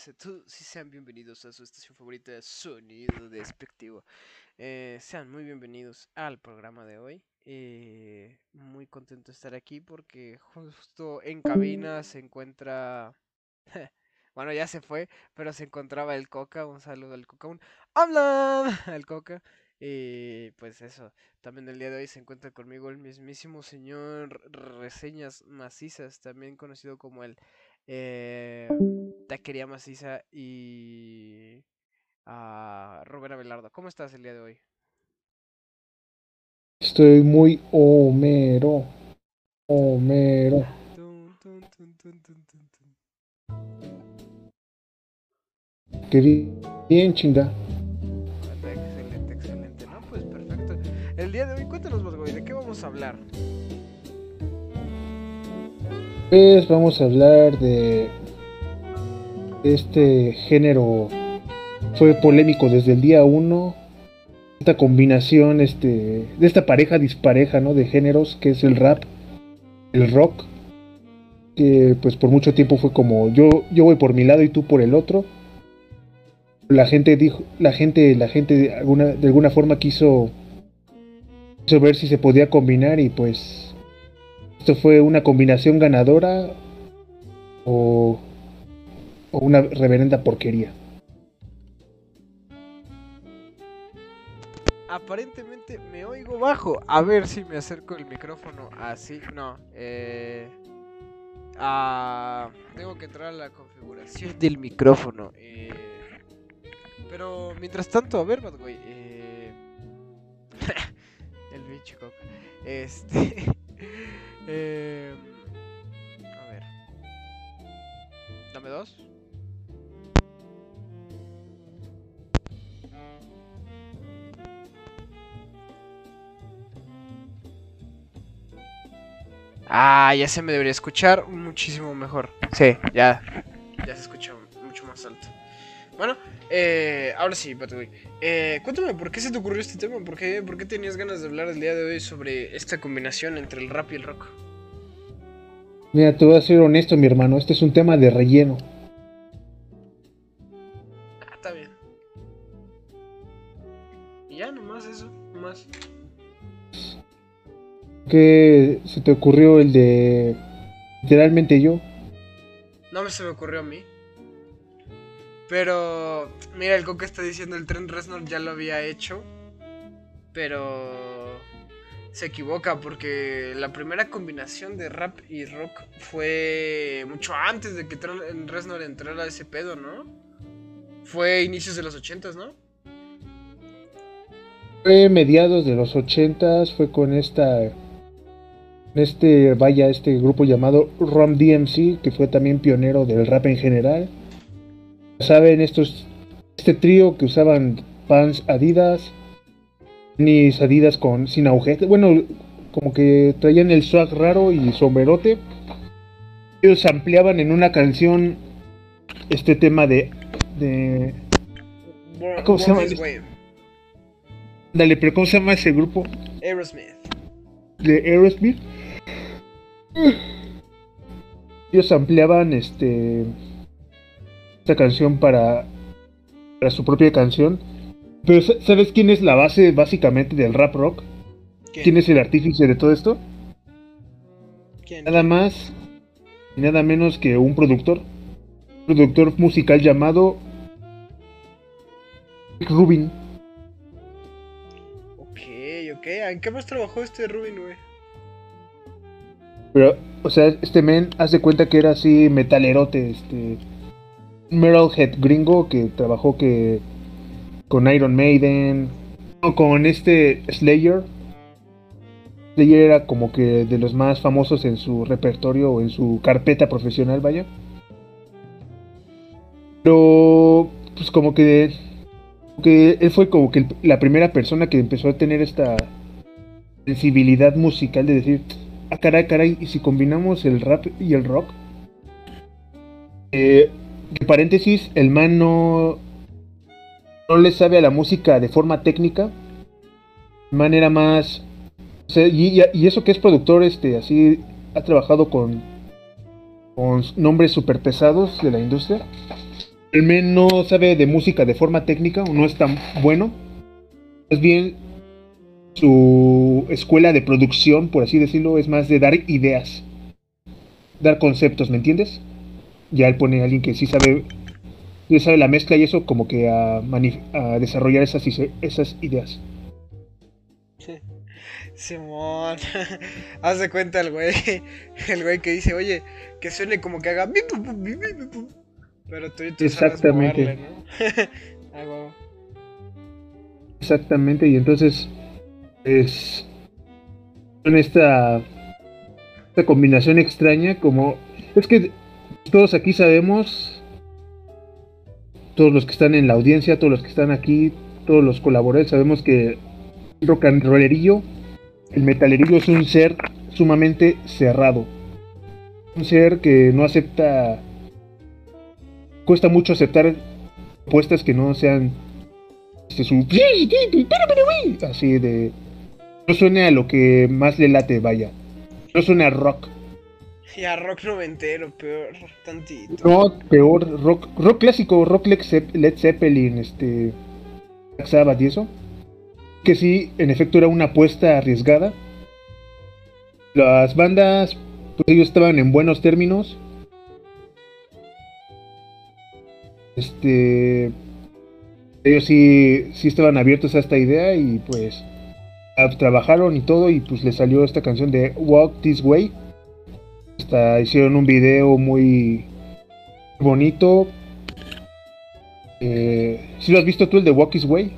Buenas a todos y sean bienvenidos a su estación favorita Sonido Despectivo. Eh, sean muy bienvenidos al programa de hoy. Eh, muy contento de estar aquí porque justo en cabina se encuentra... bueno, ya se fue, pero se encontraba el Coca. Un saludo al Coca. Un ¡Habla! al Coca. Y pues eso, también el día de hoy se encuentra conmigo el mismísimo señor Reseñas Macizas, también conocido como el eh, Taquería Maciza y a Robert Abelardo. ¿Cómo estás el día de hoy? Estoy muy Homero. Homero. Qué bien, chinga. Excelente, excelente. No, pues perfecto. El día de hoy, cuéntanos, Bosgoy, ¿de qué vamos a hablar? Pues vamos a hablar de este género. Fue polémico desde el día 1. Esta combinación este, de esta pareja dispareja ¿no? de géneros que es el rap, el rock. Que pues por mucho tiempo fue como yo, yo voy por mi lado y tú por el otro. La gente dijo, la gente, la gente de alguna, de alguna forma quiso, quiso ver si se podía combinar y pues esto fue una combinación ganadora o, o una reverenda porquería. Aparentemente me oigo bajo. A ver si me acerco el micrófono así. No, eh. ah, tengo que entrar a la configuración del micrófono. Eh, pero mientras tanto, a ver, Bad Eh, el bicho coca. Este. Eh, a ver. Dame dos. Ah, ya se me debería escuchar muchísimo mejor. Sí, ya. Ya se escucha mucho más alto. Bueno, eh, ahora sí, Patuy. Eh, cuéntame, ¿por qué se te ocurrió este tema? ¿Por qué, ¿Por qué tenías ganas de hablar el día de hoy sobre esta combinación entre el rap y el rock? Mira, te voy a ser honesto, mi hermano. Este es un tema de relleno. Ah, está bien. Y ya, nomás eso, nomás. ¿Qué se te ocurrió el de literalmente yo? No me se me ocurrió a mí. Pero, mira, el Coca está diciendo el tren Reznor ya lo había hecho. Pero se equivoca porque la primera combinación de rap y rock fue mucho antes de que Reznor entrara a ese pedo, ¿no? Fue inicios de los ochentas, ¿no? Fue mediados de los ochentas, fue con esta este vaya este grupo llamado Rom DMC que fue también pionero del rap en general saben estos este trío que usaban pants Adidas ni Adidas con sin agujete bueno como que traían el swag raro y sombrerote ellos ampliaban en una canción este tema de de ¿cómo se llama? Dale, pero ¿cómo se llama ese grupo? Aerosmith. De Aerosmith. Ellos ampliaban este esta canción para, para su propia canción. Pero ¿sabes quién es la base básicamente del rap rock? ¿Quién, es el artífice de todo esto? ¿Quién? Nada más y nada menos que un productor. Un productor musical llamado Rick Rubin. Ok, ok. ¿En qué más trabajó este Rubin, güey? Pero, o sea, este men hace cuenta que era así metalerote, este Metalhead gringo que trabajó que con Iron Maiden, o con este Slayer. Slayer era como que de los más famosos en su repertorio o en su carpeta profesional, vaya. Pero, pues como que, que él fue como que la primera persona que empezó a tener esta sensibilidad musical de decir, ah, caray, caray, y si combinamos el rap y el rock, eh, de paréntesis, el man no, no le sabe a la música de forma técnica. El man era más... Y, y, eso que es productor, este, así, ha trabajado con, con nombres super pesados de la industria. El men no sabe de música de forma técnica no es tan bueno. Es bien su escuela de producción, por así decirlo, es más de dar ideas, dar conceptos, ¿me entiendes? Ya él pone a alguien que sí sabe, sabe la mezcla y eso como que a, a desarrollar esas, esas ideas. Simón, haz de cuenta el güey, el güey que dice, oye, que suene como que haga... Pero tú, tú Exactamente. Sabes ¿no? Exactamente, y entonces es con esta, esta combinación extraña como es que todos aquí sabemos todos los que están en la audiencia todos los que están aquí todos los colaboradores sabemos que el rock and rollerillo el metalerillo es un ser sumamente cerrado un ser que no acepta cuesta mucho aceptar propuestas que no sean este, así de no suene a lo que más le late, vaya. No suene a rock. Y a rock noventero, peor, tantito. No, peor, rock, rock clásico, rock Led Zeppelin, este. Black Sabbath y eso. Que sí, en efecto era una apuesta arriesgada. Las bandas, pues ellos estaban en buenos términos. Este. Ellos sí, sí estaban abiertos a esta idea y pues trabajaron y todo y pues le salió esta canción de Walk This Way. Hasta hicieron un video muy bonito. Eh, ¿Sí lo has visto tú el de Walk This Way?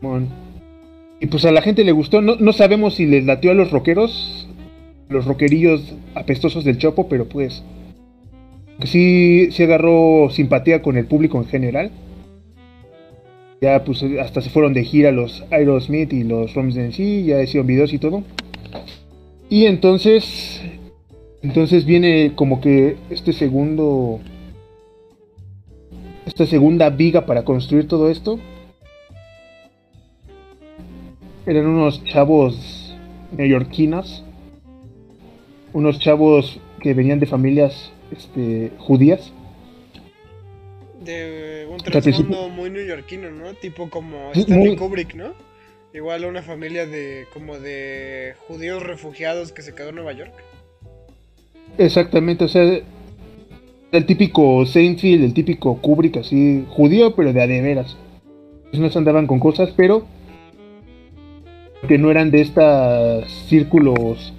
Bueno. Y pues a la gente le gustó. No, no sabemos si les latió a los rockeros. Los rockerillos apestosos del Chopo, pero pues. Sí, sí agarró simpatía con el público en general. Ya pues hasta se fueron de gira los Aerosmith y los en sí, ya hicieron videos y todo. Y entonces, entonces viene como que este segundo, esta segunda viga para construir todo esto. Eran unos chavos neoyorquinos, unos chavos que venían de familias este, judías de un trasfondo muy neoyorquino, ¿no? Tipo como Stanley Kubrick, ¿no? Igual una familia de como de judíos refugiados que se quedó en Nueva York. Exactamente, o sea, el típico Seinfeld, el típico Kubrick así, judío, pero de adeveras. No se andaban con cosas, pero que no eran de estos círculos,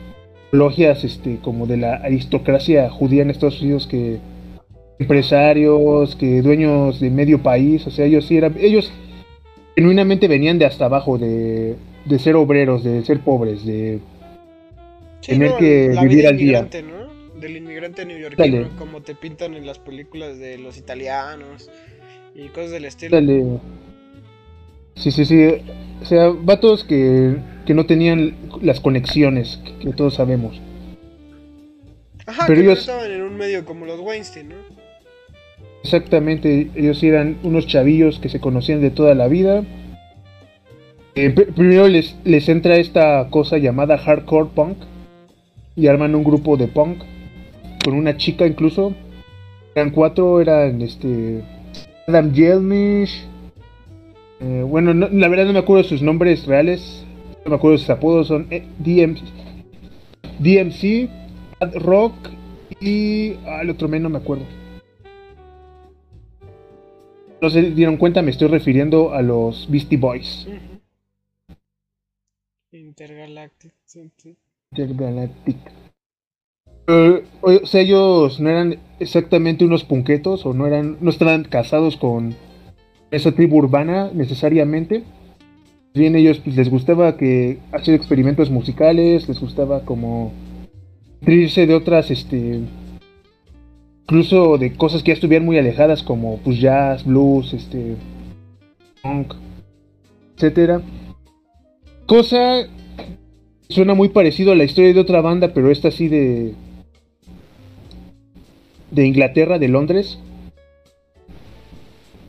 logias, este, como de la aristocracia judía en Estados Unidos que empresarios, que dueños de medio país, o sea, ellos sí eran, ellos genuinamente venían de hasta abajo, de, de ser obreros, de ser pobres, de tener que vivir al día. ¿no? Del inmigrante neoyorquino, como te pintan en las películas de los italianos y cosas del estilo. Dale. Sí, sí, sí. O sea, vatos que, que no tenían las conexiones que, todos sabemos. Ajá, pero ellos estaban en un medio como los Weinstein, ¿no? Exactamente, ellos eran unos chavillos que se conocían de toda la vida. Eh, primero les, les entra esta cosa llamada hardcore punk y arman un grupo de punk con una chica incluso. Eran cuatro, eran este Adam Jelmish. Eh, bueno, la verdad no me acuerdo sus nombres reales. No me acuerdo sus apodos. Son eh, DMC, DMC, Rock y. Ah, el otro menos no me acuerdo no se dieron cuenta, me estoy refiriendo a los Beastie Boys. Intergalactic. Intergalactic. Eh, o sea, ellos no eran exactamente unos punquetos o no eran, no estaban casados con esa tribu urbana necesariamente. Bien, ellos pues, les gustaba que hacer experimentos musicales, les gustaba como irse de otras este incluso de cosas que ya estuvieran muy alejadas como pues jazz, blues, este punk, etcétera. Cosa suena muy parecido a la historia de otra banda, pero esta sí de de Inglaterra, de Londres,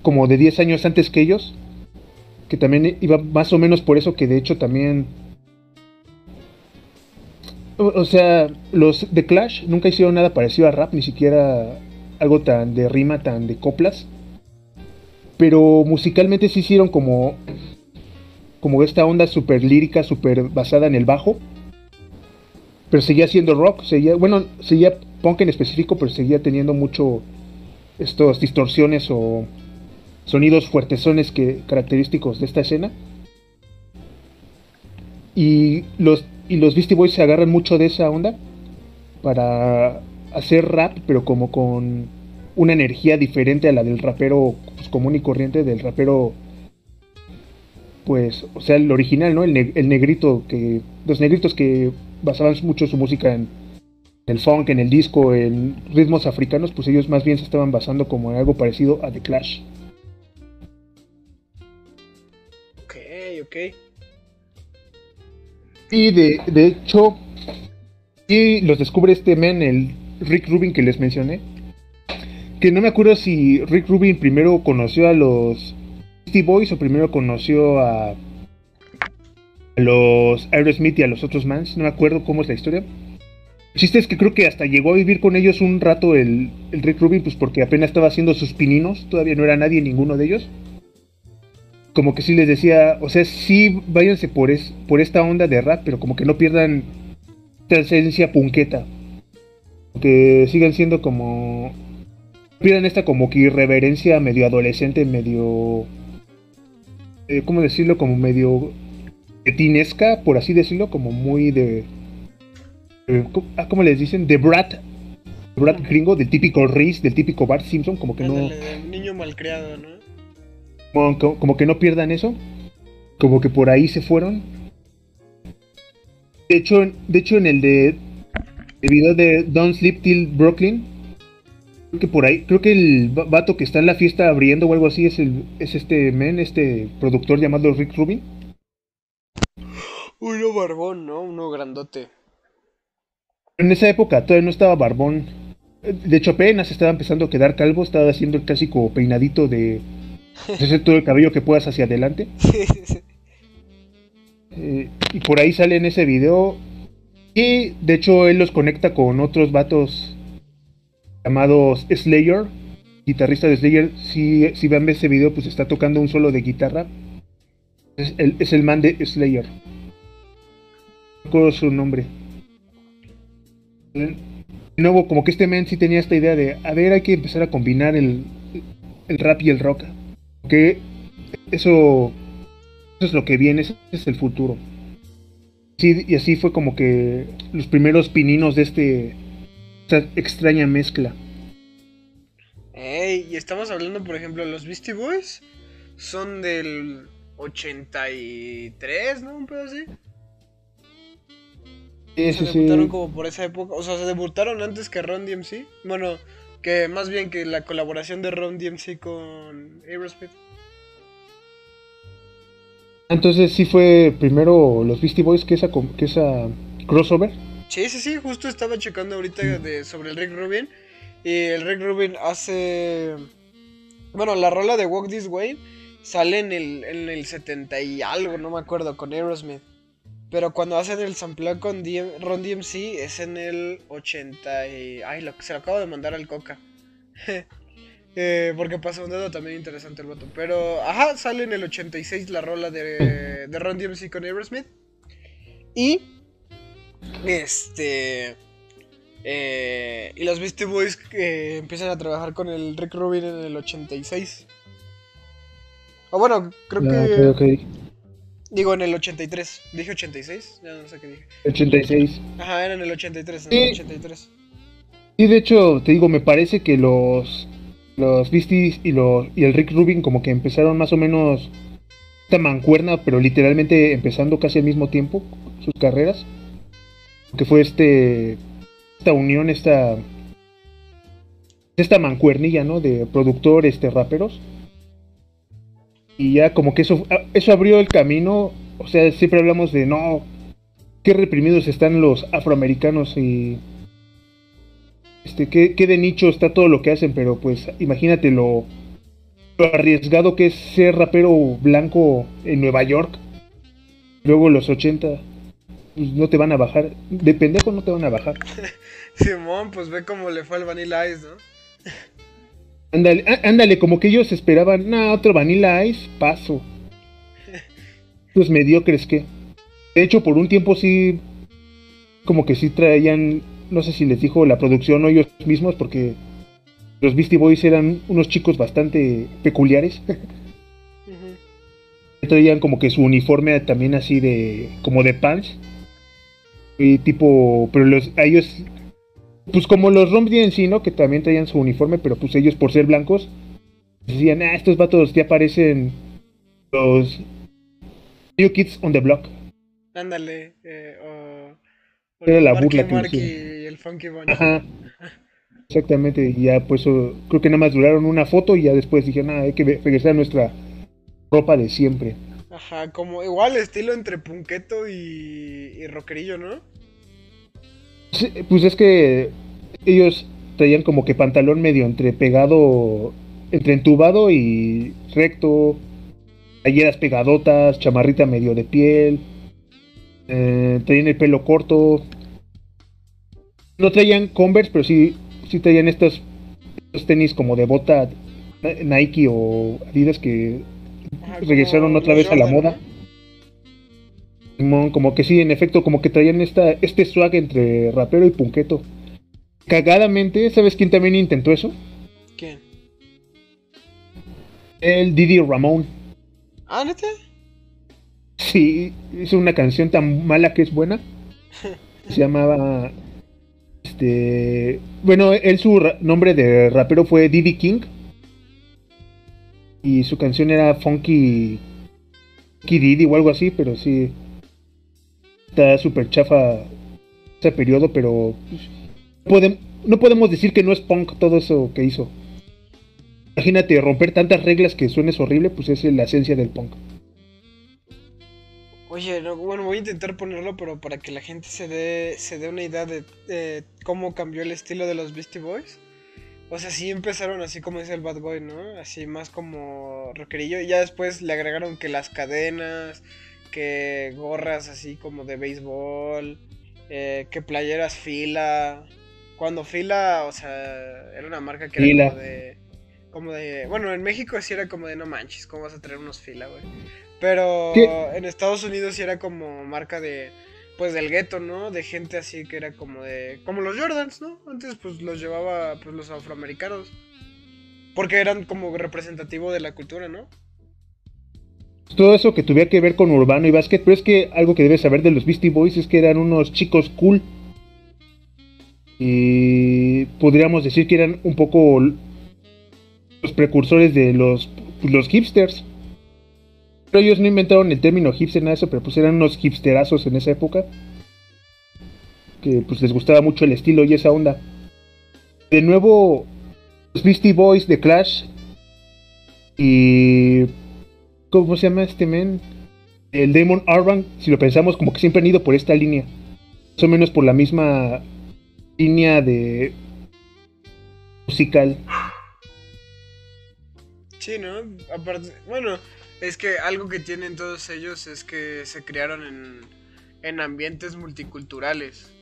como de 10 años antes que ellos, que también iba más o menos por eso que de hecho también o sea, los de Clash nunca hicieron nada parecido a rap, ni siquiera algo tan de rima, tan de coplas. Pero musicalmente sí hicieron como como esta onda súper lírica, súper basada en el bajo. Pero seguía siendo rock, seguía, bueno, seguía punk en específico, pero seguía teniendo mucho estos distorsiones o sonidos fuertesones que característicos de esta escena. Y los, y los Beastie Boys se agarran mucho de esa onda para hacer rap, pero como con una energía diferente a la del rapero pues, común y corriente, del rapero, pues, o sea, el original, ¿no? El, negrito, que los negritos que basaban mucho su música en el funk, en el disco, en ritmos africanos, pues ellos más bien se estaban basando como en algo parecido a The Clash. Ok, ok. Y de, de hecho, y los descubre este men, el Rick Rubin que les mencioné. Que no me acuerdo si Rick Rubin primero conoció a los Steve Boys o primero conoció a, a los Aerosmith y a los otros mans. No me acuerdo cómo es la historia. El chiste es que creo que hasta llegó a vivir con ellos un rato el, el Rick Rubin, pues porque apenas estaba haciendo sus pininos, todavía no era nadie, ninguno de ellos. Como que sí les decía, o sea, sí váyanse por, es, por esta onda de rap, pero como que no pierdan esta esencia punqueta. Que sigan siendo como. Pierdan esta como que irreverencia medio adolescente, medio. Eh, ¿Cómo decirlo? Como medio. Tinesca, por así decirlo, como muy de eh, ah, ¿cómo les dicen? De Brat, Brat gringo, del típico Reese, del típico Bart Simpson, como que no... niño malcriado, ¿no? Como, que no pierdan eso, como que por ahí se fueron. De hecho, de hecho en el de el video de Don't Sleep Till Brooklyn, creo que por ahí, creo que el vato que está en la fiesta abriendo o algo así es el es este men, este productor llamado Rick Rubin. Uno barbón, ¿no? Uno grandote. En esa época todavía no estaba barbón. De hecho, apenas estaba empezando a quedar calvo. Estaba haciendo el clásico peinadito de hacer todo el cabello que puedas hacia adelante. Eh, y por ahí sale en ese video. Y de hecho, él los conecta con otros vatos llamados Slayer. Guitarrista de Slayer. Si, si ven ese video, pues está tocando un solo de guitarra. Es el, es el man de Slayer. No recuerdo su nombre. De nuevo, como que este men sí tenía esta idea de, a ver, hay que empezar a combinar el, rap y el rock. Que eso, eso es lo que viene, ese es el futuro. Sí, y así fue como que los primeros pininos de este esta extraña mezcla. Ey, y estamos hablando, por ejemplo, los Beastie Boys son del 83, ¿no? Un pedo así se debutaron como por esa época. O sea, se debutaron antes que Ron DMC. Bueno, que más bien que la colaboración de Ron DMC con Aerosmith. Entonces sí fue primero los Beastie Boys que esa, que esa crossover. Sí, sí, sí, justo estaba checando ahorita de, sobre el Rick Rubin. Y el Rick Rubin hace... Bueno, la rola de Walk This Way sale en el, en el 70 y algo, no me acuerdo, con Aerosmith. Pero cuando hacen el sample con Ron DMC es en el 80 y... Ay, lo, se lo acabo de mandar al Coca. eh, porque pasa un dedo también interesante el voto. Pero, ajá, sale en el 86 la rola de, de Ron DMC con Aerosmith. Y... Este... Eh, y los Beastie Boys que empiezan a trabajar con el Rick Rubin en el 86. O bueno, creo ah, que... Digo, en el 83. ¿Dije 86? Ya no sé qué dije. 86. Ajá, era en el 83, en el 83. Sí, de hecho, te digo, me parece que los los Beasties y, los, y el Rick Rubin como que empezaron más o menos esta mancuerna, pero literalmente empezando casi al mismo tiempo sus carreras. Que fue este esta unión, esta esta mancuernilla, ¿no? De productores, este, raperos y ya como que eso, eso abrió el camino. O sea, siempre hablamos de no, qué reprimidos están los afroamericanos y este, qué, qué de nicho está todo lo que hacen, pero pues imagínate lo, arriesgado que es ser rapero blanco en Nueva York. Luego los 80. pues no te van a bajar. De pendejo no te van a bajar. Simón, pues ve cómo le fue al Vanilla Ice, ¿no? Ándale, ándale, como que ellos esperaban, no, otro Vanilla Ice, paso. Pues mediocres que. De hecho, por un tiempo sí, como que sí traían, no sé si les dijo la producción o ellos mismos, porque los Beastie Boys eran unos chicos bastante peculiares. Traían como que su uniforme también así de, como de pants. Y tipo, pero los, a ellos, pues como los Rom sí, ¿no? Que también traían su uniforme, pero pues ellos por ser blancos, decían, ah, estos vatos ya parecen los New Kids on the Block. Ándale, eh, o, Era la burla que y el Funky Bunny. Ajá. Exactamente, y ya pues creo que nada más duraron una foto y ya después dije, nada, hay que regresar a nuestra ropa de siempre. Ajá, como igual estilo entre punqueto y, y rockerillo, ¿no? Pues es que ellos traían como que pantalón medio entre pegado, entre entubado y recto, talleras pegadotas, chamarrita medio de piel, eh, traían el pelo corto. No traían Converse, pero sí, sí traían estos, estos tenis como de bota Nike o Adidas que regresaron otra vez a la moda. Como que sí, en efecto, como que traían esta, este swag entre rapero y punqueto. Cagadamente, ¿sabes quién también intentó eso? ¿Quién? El Didi Ramón. ¿Ah, neta? Sí, hizo una canción tan mala que es buena. Se llamaba. Este. Bueno, él su nombre de rapero fue Didi King. Y su canción era Funky. Funky o algo así, pero sí. Está súper chafa ese periodo, pero. No podemos decir que no es punk todo eso que hizo. Imagínate, romper tantas reglas que suenes horrible, pues es la esencia del punk. Oye, bueno, voy a intentar ponerlo, pero para que la gente se dé, se dé una idea de cómo cambió el estilo de los Beastie Boys. O sea, sí empezaron así como dice el Bad Boy, ¿no? Así más como rockerillo. Y ya después le agregaron que las cadenas, que gorras así como de béisbol, eh, que playeras fila. Cuando fila, o sea, era una marca que era como de, como de. Bueno, en México sí era como de no manches, ¿cómo vas a traer unos fila, güey? Pero en Estados Unidos sí era como marca de pues del gueto, ¿no? De gente así que era como de como los Jordans, ¿no? Antes pues los llevaba pues los afroamericanos. Porque eran como representativo de la cultura, ¿no? Todo eso que tuviera que ver con urbano y básquet, pero es que algo que debes saber de los Beastie Boys es que eran unos chicos cool. Y podríamos decir que eran un poco los precursores de los, los hipsters. Pero ellos no inventaron el término hipster, nada de eso, pero pues eran unos hipsterazos en esa época. Que pues les gustaba mucho el estilo y esa onda. De nuevo, los Beastie Boys de Clash. Y. ¿Cómo se llama este men? El Damon Arban, si lo pensamos, como que siempre han ido por esta línea. Más o menos por la misma línea de. musical. Sí, ¿no? Aparte, bueno, es que algo que tienen todos ellos es que se criaron en, en ambientes multiculturales.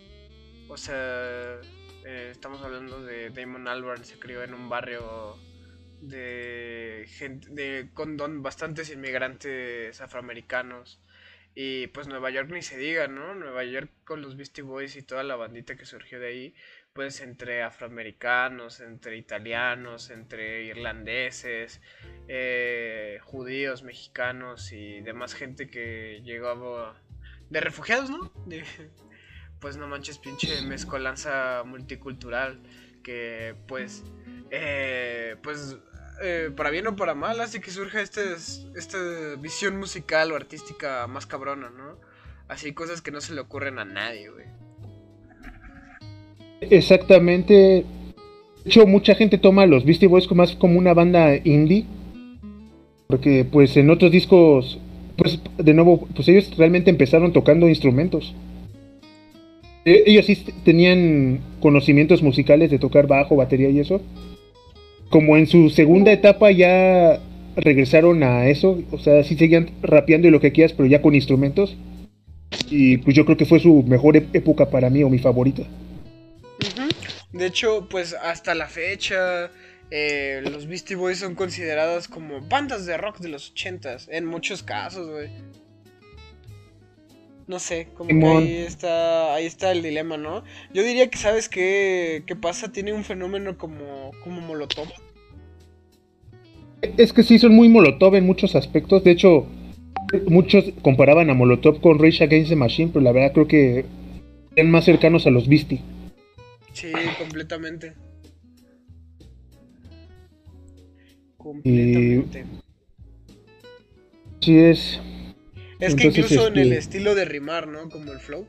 O sea, eh, estamos hablando de Damon Albarn, se crió en un barrio de gente de, con bastantes inmigrantes afroamericanos. Y pues Nueva York ni se diga, ¿no? Nueva York con los Beastie Boys y toda la bandita que surgió de ahí, pues entre afroamericanos, entre italianos, entre irlandeses, eh, judíos, mexicanos y demás gente que llegaba de refugiados, ¿no? pues no manches, pinche mezcolanza multicultural que pues, eh, pues eh, para bien o para mal hace que surja este, esta visión musical o artística más cabrona, ¿no? Así cosas que no se le ocurren a nadie, güey. Exactamente. De hecho, mucha gente toma a los Beastie Boys más como una banda indie. Porque pues en otros discos, pues de nuevo, pues ellos realmente empezaron tocando instrumentos. E, ellos sí tenían conocimientos musicales de tocar bajo, batería y eso. Como en su segunda etapa ya regresaron a eso, o sea, sí seguían rapeando y lo que quieras, pero ya con instrumentos. Y pues yo creo que fue su mejor época para mí o mi favorita. De hecho, pues hasta la fecha, eh, los Beastie Boys son consideradas como bandas de rock de los ochentas, en muchos casos, güey. No sé, como que ahí está, ahí está el dilema, ¿no? Yo diría que, ¿sabes qué, qué pasa? Tiene un fenómeno como, como Molotov. Es que sí, son muy Molotov en muchos aspectos. De hecho, muchos comparaban a Molotov con Rage Against the Machine, pero la verdad creo que eran más cercanos a los Beastie. Sí, completamente. Completamente. sí es. Es que incluso en el este estilo de rimar, ¿no? Como el flow.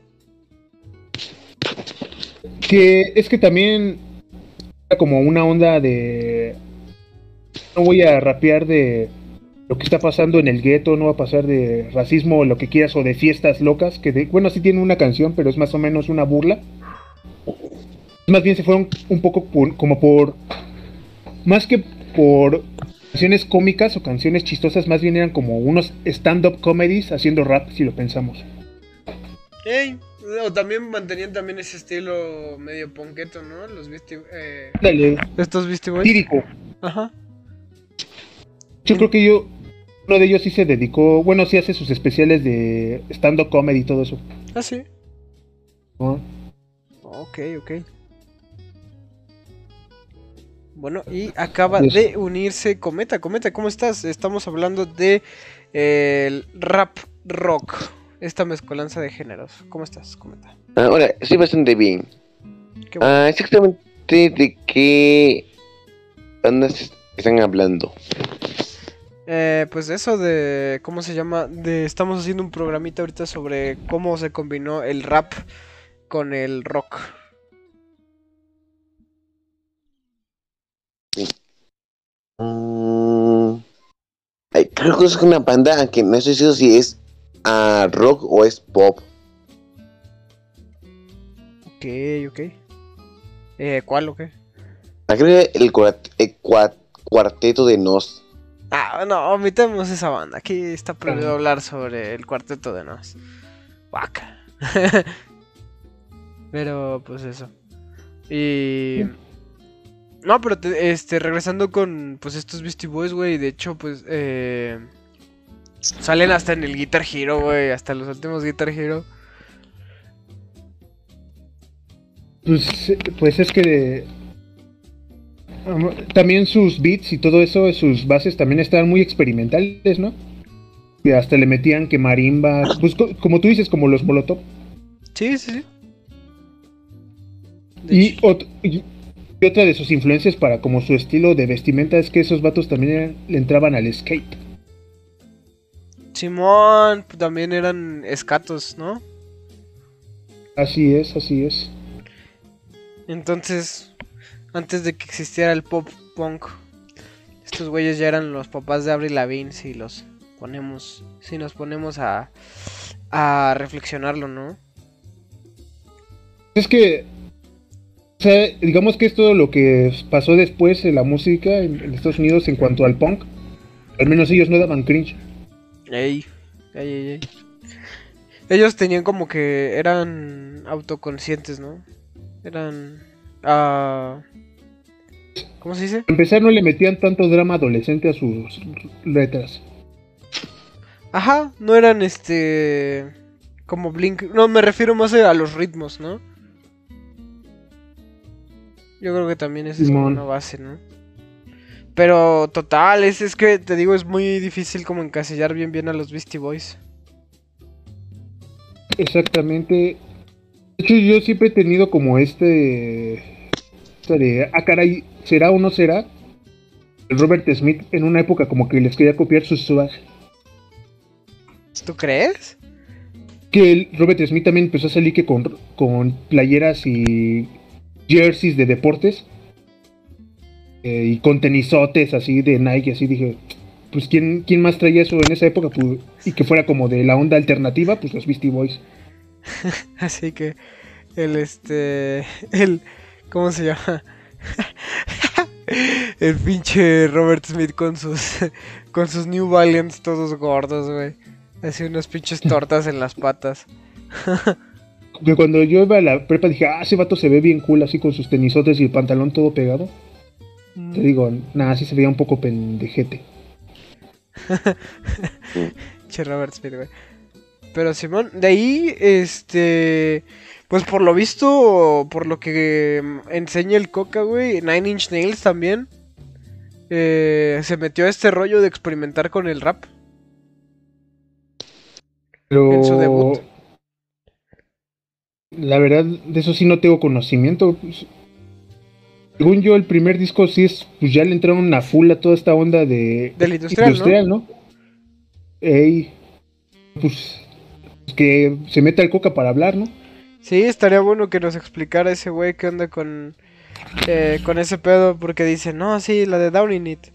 Que es que también como una onda de no voy a rapear de lo que está pasando en el gueto, no va a pasar de racismo o lo que quieras o de fiestas locas, que bueno, sí tiene una canción, pero es más o menos una burla. Más bien se fueron un poco como por más que por canciones cómicas o canciones chistosas, más bien eran como unos stand-up comedies haciendo rap, si lo pensamos. Ey, o también mantenían también ese estilo medio ponqueto, ¿no? Los Beastie eh, Dale. Estos Beastie Boys. Lírico. Ajá. Yo creo que yo uno de ellos sí se dedicó, bueno, sí hace sus especiales de stand-up comedy y todo eso. Ah, sí. Ah. Ok, ok. Bueno, y acaba de unirse Cometa. Cometa, ¿cómo estás? Estamos hablando de eh, el rap rock, esta mezcolanza de géneros. ¿Cómo estás, Cometa? Ahora, estoy bastante bien. Ah, exactamente de qué bandas están hablando. Eh, pues eso de, ¿cómo se llama? De, estamos haciendo un programita ahorita sobre cómo se combinó el rap con el rock. Creo que es una banda que no sé si es uh, rock o es pop. Ok, ok. Eh, ¿Cuál o qué? Ah, creo que el, cuarteto de Nos. Ah, no, omitemos esa banda. Aquí está prohibido hablar sobre el cuarteto de Nos. Vaca. Pero, pues eso. Y. No, pero este, regresando con pues estos Beastie Boys, güey, de hecho, pues eh, salen hasta en el Guitar Hero, güey, hasta los últimos Guitar Hero. Pues, pues es que también sus beats y todo eso, sus bases también estaban muy experimentales, ¿no? Y hasta le metían que marimba, pues como tú dices, como los molotov. Sí, sí, sí. y, y otra de sus influencias para como su estilo de vestimenta es que esos vatos también le entraban al skate. Simón, también eran escatos, ¿no? Así es, así es. Entonces, antes de que existiera el pop punk, estos güeyes ya eran los papás de Avril Lavigne si los ponemos, si nos ponemos a, a reflexionarlo, ¿no? Es que o sea, digamos que es todo lo que pasó después en la música en, Estados Unidos en cuanto al punk. Al menos ellos no daban cringe. Ey, ey, ey, ey. Ellos tenían como que eran autoconscientes, ¿no? Eran... Uh... ¿Cómo se dice? A empezar no le metían tanto drama adolescente a sus letras. Ajá, no eran este... Como Blink... No, me refiero más a los ritmos, ¿no? Yo creo que también esa es una base, ¿no? Pero total, es, es que te digo, es muy difícil como encasillar bien bien a los Beastie Boys. Exactamente. De hecho, yo siempre he tenido como este. este ah, caray, ¿será o no será? Robert Smith en una época como que les quería copiar su swag. ¿Tú crees? Que el Robert Smith también empezó a salir que con, con playeras y jerseys de deportes eh, y con tenisotes así de Nike, así dije, pues ¿quién, quién más traía eso en esa época pues, y que fuera como de la onda alternativa, pues los Beastie Boys. así que el este, el, ¿cómo se llama? el pinche Robert Smith con sus, con sus New Valiants todos gordos, güey. Así unas pinches tortas en las patas. Que cuando yo iba a la prepa dije, ah, ese vato se ve bien cool así con sus tenisotes y el pantalón todo pegado. Mm. Te digo, nada, sí se veía un poco pendejete. Che, Robert güey. Pero Simón, de ahí, este. Pues por lo visto, por lo que mm, enseña el Coca, güey, Nine Inch Nails también. eh, se metió a este rollo de experimentar con el rap. Pero En su debut. La verdad, de eso sí no tengo conocimiento. Pues, Según yo, el primer disco sí es, pues ya le entraron a full a toda esta onda de Del industrial, ¿no? Ey, pues que se meta el coca para hablar, ¿no? Sí, estaría bueno que nos explicara ese güey qué onda con, eh, con ese pedo, porque dice, no, sí, la de Downing It.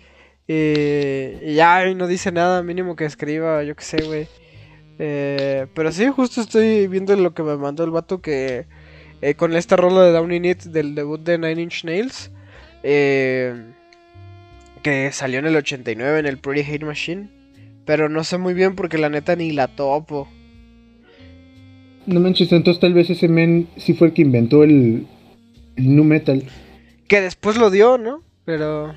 Eh, y ya, y no dice nada, mínimo que escriba, yo qué sé, güey. Eh, pero sí, justo estoy viendo lo que me mandó el vato que eh, con esta rola de Downing It del debut de Nine Inch Nails, eh, que salió en el 89 en el Pretty Hate Machine. Pero no sé muy bien porque la neta ni la topo. No manches, entonces tal vez ese men sí fue el que inventó el, el nu metal. Que después lo dio, ¿no? Pero...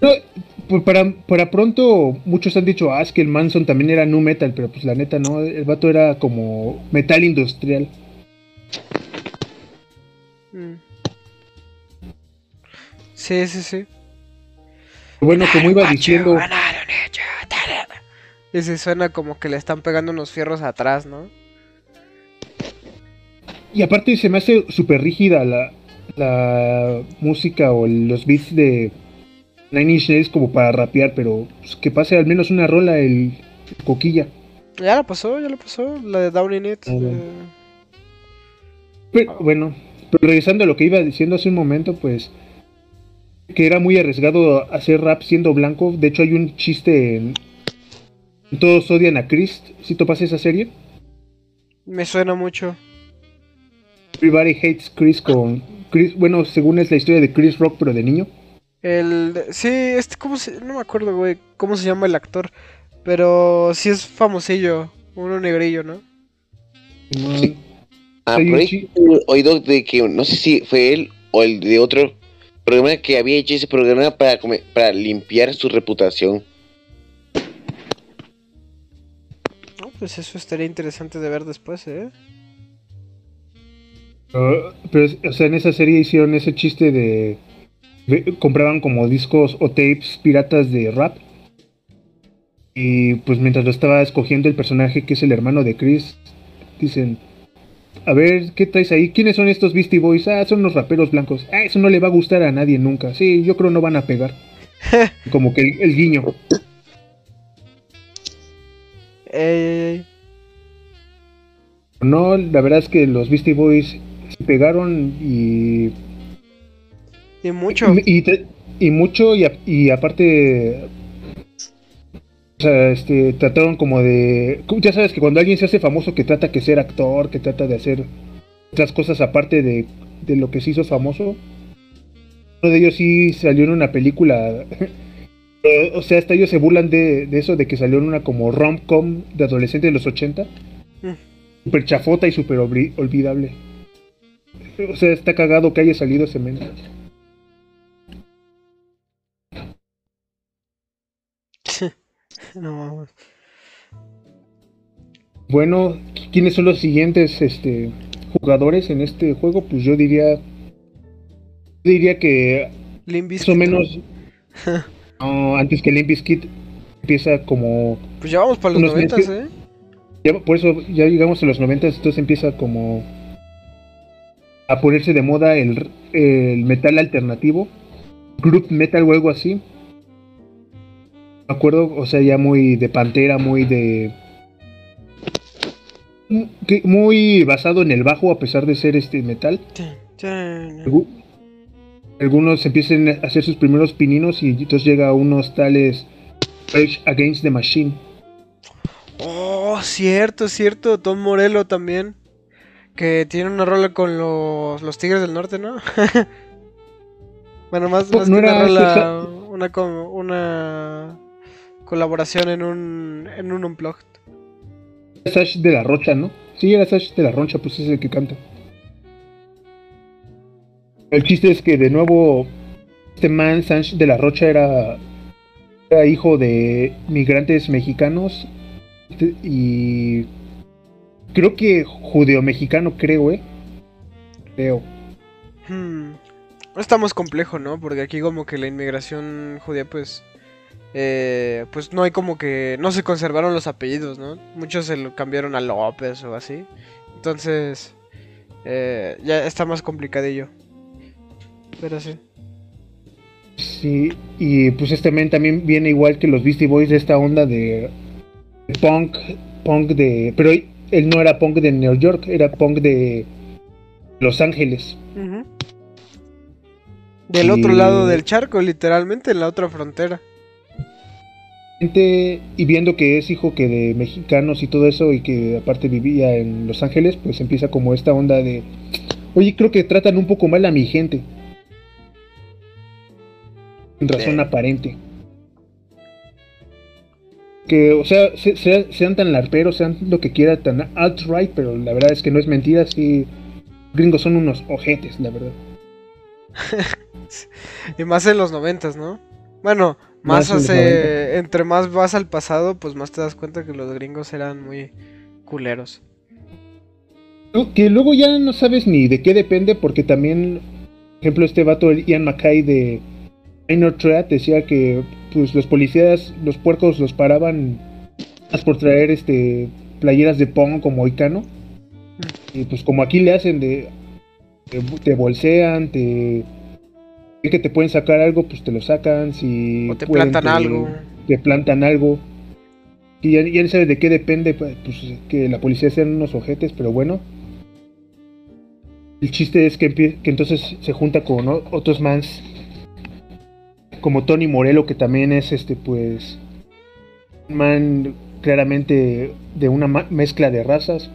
No, pues para, para pronto muchos han dicho, ah, es que el Manson también era nu metal, pero pues la neta no, el vato era como metal industrial. mm. Sí, sí, sí. Bueno, como iba diciendo, Ese suena como que le están pegando unos fierros atrás, ¿no? y aparte se me hace súper rígida la, la música o los beats de Nine Inch Nails como para rapear, pero pues, que pase al menos una rola el, el coquilla. Ya la pasó, ya la pasó, la de Downing It. Ah, bueno. eh, Pero, bueno, pero regresando a lo que iba diciendo hace un momento, pues que era muy arriesgado hacer rap siendo blanco. De hecho, hay un chiste en, en Todos odian a Chris. Si topas esa serie, me suena mucho. Everybody Hates Chris con Chris. Bueno, según es la historia de Chris Rock, pero de niño. El... Sí, este, ¿cómo se...? No me acuerdo, güey, cómo se llama el actor. Pero sí es famosillo, uno negrillo, ¿no? Sí. Ah, por ahí oído de que no sé si fue él o el de otro programa que había hecho ese programa para, come- para limpiar su reputación. No, pues eso estaría interesante de ver después, ¿eh? Ah, pero, o sea, en esa serie hicieron ese chiste de. Compraban como discos o tapes piratas de rap. Y pues mientras lo estaba escogiendo el personaje que es el hermano de Chris, dicen: A ver, ¿qué traes ahí? ¿Quiénes son estos Beastie Boys? Ah, son unos raperos blancos. Ah, eso no le va a gustar a nadie nunca. Sí, yo creo no van a pegar. Como que el, el guiño. Ey. No, la verdad es que los Beastie Boys se pegaron y Y mucho. Y, y te- y mucho, y, a- y aparte. O sea, este, trataron como de. Ya sabes que cuando alguien se hace famoso, que trata que ser actor, que trata de hacer otras cosas aparte de, de lo que se hizo famoso. Uno de ellos sí salió en una película. o sea, hasta ellos se burlan de, de eso, de que salió en una como rom-com de adolescente de los 80. Mm. Super chafota y super olvidable. O sea, está cagado que haya salido ese men. No. Bueno, ¿quiénes son los siguientes este, jugadores en este juego? Pues yo diría. Yo diría que más o menos. no, antes que Limp Bizkit empieza como. Pues ya vamos para los unos noventas, meses- ¿eh? ya- por eso ya llegamos a los 90, entonces empieza como. a ponerse de moda el, el metal alternativo. Group metal o algo así. Me acuerdo, o sea, ya muy de Pantera, muy de. Muy basado en el bajo, a pesar de ser este metal. Algunos empiezan a hacer sus primeros pininos y entonces llega a unos tales Rage Against the Machine. Oh, cierto, cierto. Tom Morello también. Que tiene una rola con los, los Tigres del Norte, ¿no? bueno, más, No, más no que una era rola, una, co- una colaboración en un, en un Unplugged. Sash de la Rocha, ¿no? Sí, era Sash de la Rocha, pues es el que canta. El chiste es que de nuevo este man Sash de la Rocha era, era hijo de migrantes mexicanos y creo que judeo-mexicano, creo, ¿eh? Creo. Hmm. Está más complejo, ¿no? Porque aquí como que la inmigración judía, pues... eh, pues no hay como que... No se conservaron los apellidos, ¿no? Muchos se lo cambiaron a López o así. Entonces... eh, ya está más complicadillo. Pero sí. Sí, y pues este men también viene igual que los Beastie Boys de esta onda de, punk, punk de... Pero él no era punk de New York, era punk de Los Ángeles. Del Y- otro lado del charco, literalmente, en la otra frontera. Y viendo que es hijo que de mexicanos y todo eso y que aparte vivía en Los Ángeles, pues empieza como esta onda de... Oye, creo que tratan un poco mal a mi gente. Sin razón Sí. aparente. Que, o sea, se- sea- sean tan larperos, sean lo que quiera, tan alt-right, pero la verdad es que no es mentira, sí. Gringos son unos ojetes, la verdad. Y más en los noventas, ¿no? Bueno, más hace... Entre más vas al pasado, pues más te das cuenta que los gringos eran muy culeros. No, Que luego ya no sabes ni de qué depende, porque también, por ejemplo, este vato, el Ian Mackay de Minor Threat, decía que pues los policías, los puercos los paraban más por traer este playeras de pong como Icano. Y pues como aquí le hacen de te, te bolsean, te que te pueden sacar algo, pues te lo sacan, si O te pueden, plantan algo. te plantan algo. Y ya, ya no sabes de qué depende, pues, pues, que la policía sean unos ojetes, pero bueno. El chiste es que, entonces se junta con otros mans como Tony Morello, que también es este, pues, un man claramente de una mezcla de razas.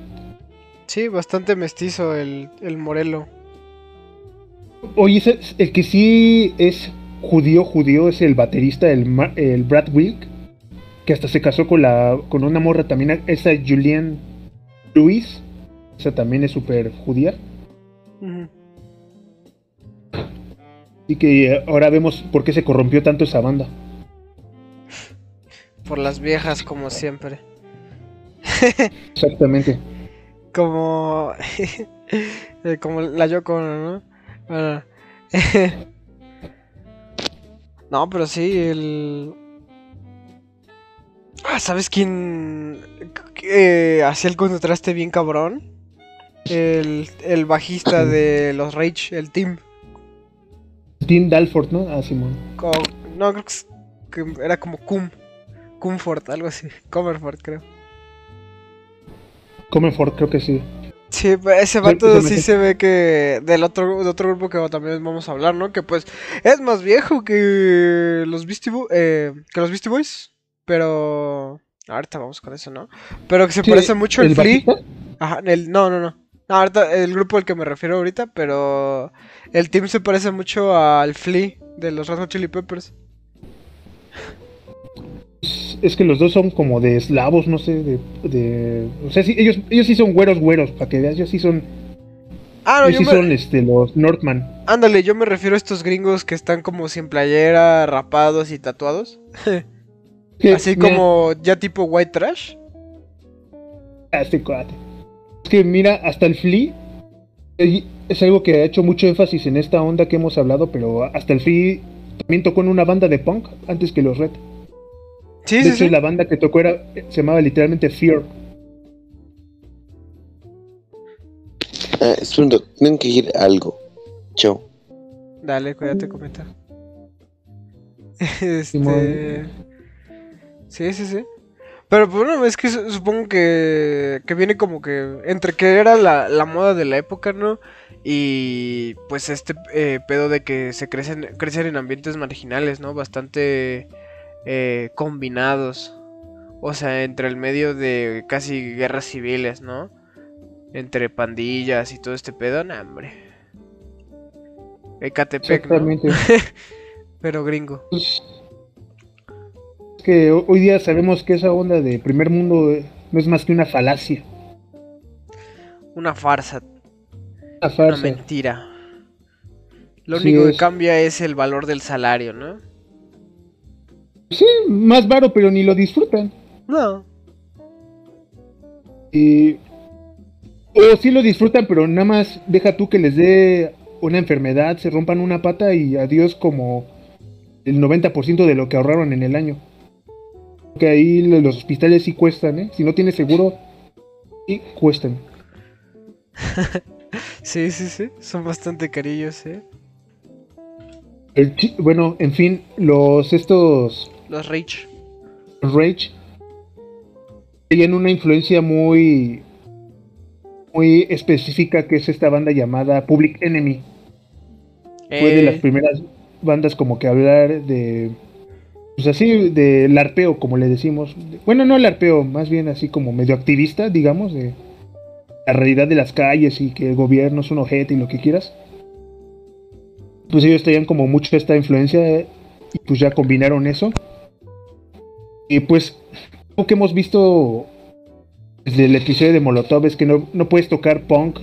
Sí, bastante mestizo el, el Morelo. Oye, el que sí es judío, judío, es el baterista, el, el Brad Wilk, que hasta se casó con la con una morra también, esa Julianne Lewis, esa también es súper judía. Así que eh, ahora vemos por qué se corrompió tanto esa banda. Por las viejas, como siempre. Exactamente. Como. eh, como la Yoko, Ono, ¿no? Bueno. no, pero sí, el. Ah, ¿sabes quién eh, hacía el contraste bien cabrón? El, el bajista de los Rage, el Team. Dean Dalford, ¿no? Ah, Simón. No, creo que, era como Cum. Cumfort, algo así. Comerfort, creo. Comenford, creo que sí. Sí, pero ese vato se sí se ve que del otro, de otro grupo que también vamos a hablar, ¿no? Que pues es más viejo que los Beastie eh, que los Beastie Boys, pero ahorita vamos con eso, ¿no? Pero que se Sí, parece mucho al ¿el Flea. bajista? Ajá, el, no, no, no. No, ahorita el grupo al que me refiero ahorita, pero el team se parece mucho al Flea de los Red Hot Chili Peppers. Es que los dos son como de eslavos, no sé, de... de o sea, sí, ellos, ellos sí son güeros, güeros, para que veas, ellos sí son... Ah, no, ellos yo sí me- son este, los Northman. Ándale, yo me refiero a estos gringos que están como sin playera, rapados y tatuados. Así como ya tipo white trash. ah, este cuate. Es que mira, hasta el Flea es algo que ha hecho mucho énfasis en esta onda que hemos hablado, pero hasta el Flea también tocó en una banda de punk antes que los Red. Sí, de sí, hecho, sí. la banda que tocó era, se llamaba literalmente Fear. Ah, es un doc- Tengo que ir a algo. Chao. Dale, cuídate, comenta. este... Sí, sí, sí. Pero pues, bueno, es que su- supongo que, que viene como que entre que era la, la moda de la época, ¿no? Y pues este eh, pedo de que se crecen, crecen en ambientes marginales, ¿no? Bastante eh, combinados. O sea, entre el medio de casi guerras civiles, ¿no? Entre pandillas y todo este pedo, no, hombre. Ecatepec, ¿no? Exactamente. Pero gringo. Pues, es que ho- hoy día sabemos que esa onda de primer mundo eh, no es más que una falacia. Una farsa, Una una farsa. mentira. Lo Sí, único que cambia es el valor del salario, ¿no? Sí, más varo, pero ni lo disfrutan. No. Y... O sí lo disfrutan, pero nada más deja tú que les dé una enfermedad, se rompan una pata y adiós como el 90% de lo que ahorraron en el año. Que ahí lo- los hospitales sí cuestan, ¿eh? Si no tienes seguro, sí cuestan. Sí, sí, sí. Son bastante carillos, ¿eh? El bueno, en fin, los estos Los rich. Rage tenían una influencia muy muy específica que es esta banda llamada Public Enemy. Fue de las Eh, primeras bandas como que hablar de pues así del arpeo como le decimos. Bueno, no el arpeo, más bien así como medio activista, digamos, de la realidad de las calles y que el gobierno es un ojete y lo que quieras. Pues ellos tenían como mucho esta influencia y pues ya combinaron eso. Y pues lo que hemos visto desde el episodio de Molotov es que no, no puedes tocar punk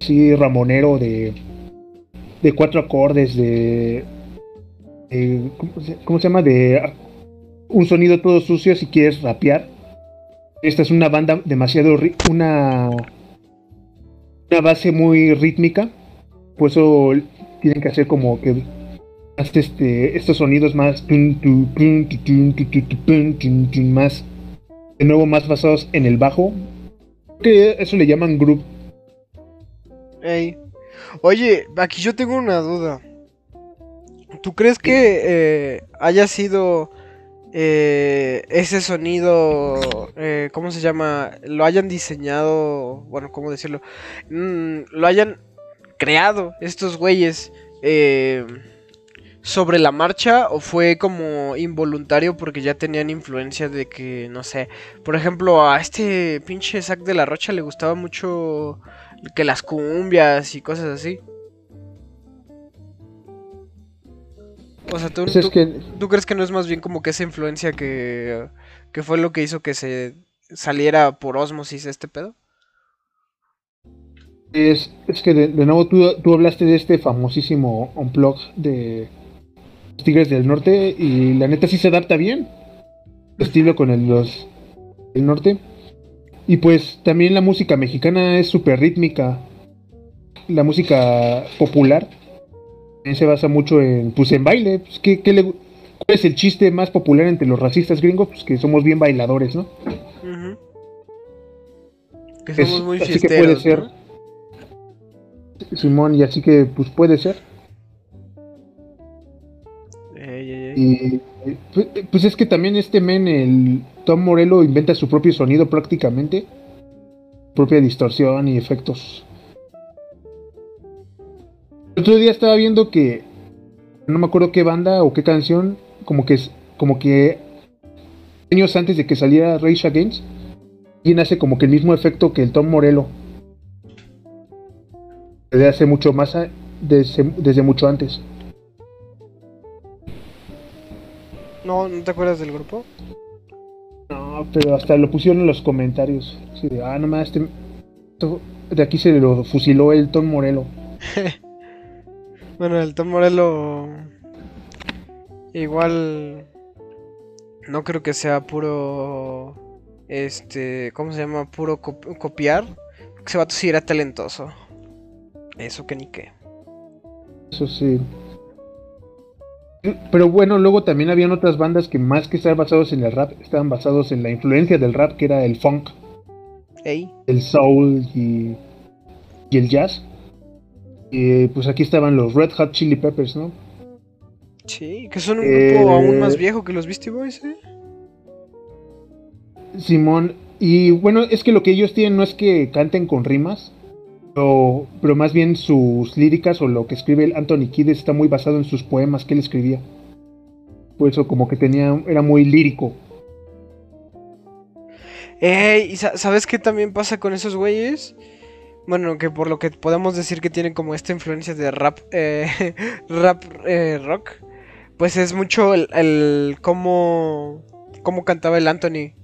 así ramonero de, de cuatro acordes, de, de- ¿cómo, se, llama? De un sonido todo sucio si quieres rapear. Esta es una banda demasiado una una base muy rítmica, por eso tienen que hacer como que este, estos sonidos más más de nuevo más basados en el bajo que eso le llaman group ey. Oye, aquí yo tengo una duda. ¿Tú crees que eh, haya sido eh, ese sonido, eh, ¿cómo se llama? Lo hayan diseñado, bueno, ¿cómo decirlo? Mm, lo hayan creado estos güeyes eh, sobre la marcha o fue como involuntario porque ya tenían influencia de que, no sé, por ejemplo, a este pinche Zack de la Rocha le gustaba mucho que las cumbias y cosas así. O sea, ¿tú, Pues es tú- que tú crees que no es más bien como que esa influencia que, que fue lo que hizo que se saliera por osmosis este pedo? es, es que de, de nuevo tú, tú hablaste de este famosísimo unplug de Tigres del Norte y la neta sí se adapta bien. El estilo con el, los del norte. Y pues también la música mexicana es súper rítmica. La música popular también se basa mucho en pues en baile. Pues, ¿qué- qué le- ¿cuál es el chiste más popular entre los racistas gringos? pues que somos bien bailadores ¿no? Que Es- somos muy así que puede ser. Simón y así que pues puede ser Ey. Y pues, es que también este men, el Tom Morello, inventa su propio sonido prácticamente. Propia distorsión y efectos. El otro día estaba viendo que no me acuerdo qué banda o qué canción, como que como que años antes de que saliera Rage Against, y hace como que el mismo efecto que el Tom Morello. Desde hace mucho más desde, desde mucho antes. No, ¿no te acuerdas del grupo? No, pero hasta lo pusieron en los comentarios. De, ah, nomás, este, de aquí se lo fusiló el Tom Morello. Bueno, el Tom Morello igual no creo que sea puro este, ¿cómo se llama? Puro cop- copiar. Ese vato sí era talentoso. Eso que ni qué. Eso sí. Pero bueno, luego también habían otras bandas que más que estar basados en el rap, estaban basados en la influencia del rap, que era el funk, Ey, el soul y, y el jazz. Y pues aquí estaban los Red Hot Chili Peppers, ¿no? sí, que son un Eh, grupo aún más viejo que los Beastie Boys, ¿eh? Simón, y bueno, es que lo que ellos tienen no es que canten con rimas, pero, pero más bien sus líricas o lo que escribe el Anthony Kidd está muy basado en sus poemas que él escribía. Por eso como que tenía, era muy lírico. ¿y sa- sabes qué también pasa con esos güeyes? Bueno, que por lo que podemos decir que tienen como esta influencia de rap, eh, rap eh, rock, pues es mucho el, el cómo, cómo cantaba el Anthony.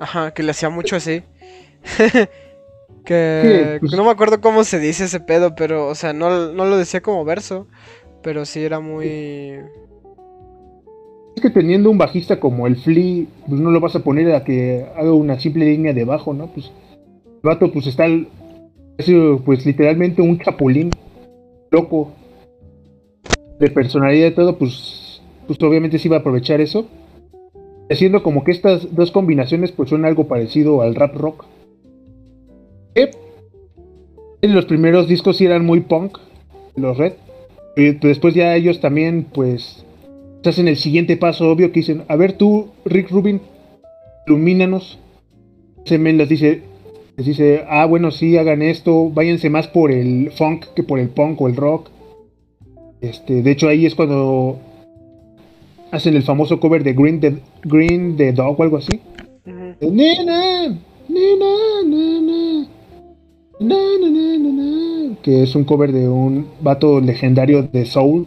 Ajá, que le hacía mucho así. que, pues no me acuerdo cómo se dice ese pedo, pero, o sea, no, no lo decía como verso, pero sí era muy... Es que teniendo un bajista como el Flea, pues no lo vas a poner a que haga una simple línea de bajo, ¿no? Pues el vato pues está pues literalmente un chapulín loco de personalidad y todo, pues, pues obviamente sí va a aprovechar eso. Haciendo como que estas dos combinaciones pues son algo parecido al rap rock. Que en los primeros discos sí eran muy punk, los Red. Y después ya ellos también pues hacen el siguiente paso obvio que dicen, a ver tú, Rick Rubin, ilumínanos. Ese men les dice, les dice, ah, bueno, sí, hagan esto, váyanse más por el funk que por el punk o el rock. Este, de hecho ahí es cuando hacen el famoso cover de Green the, Green the Dog o algo así. Ujú. Nena, nena, nena, na, na, na, na, na, que es un cover de un vato legendario de soul.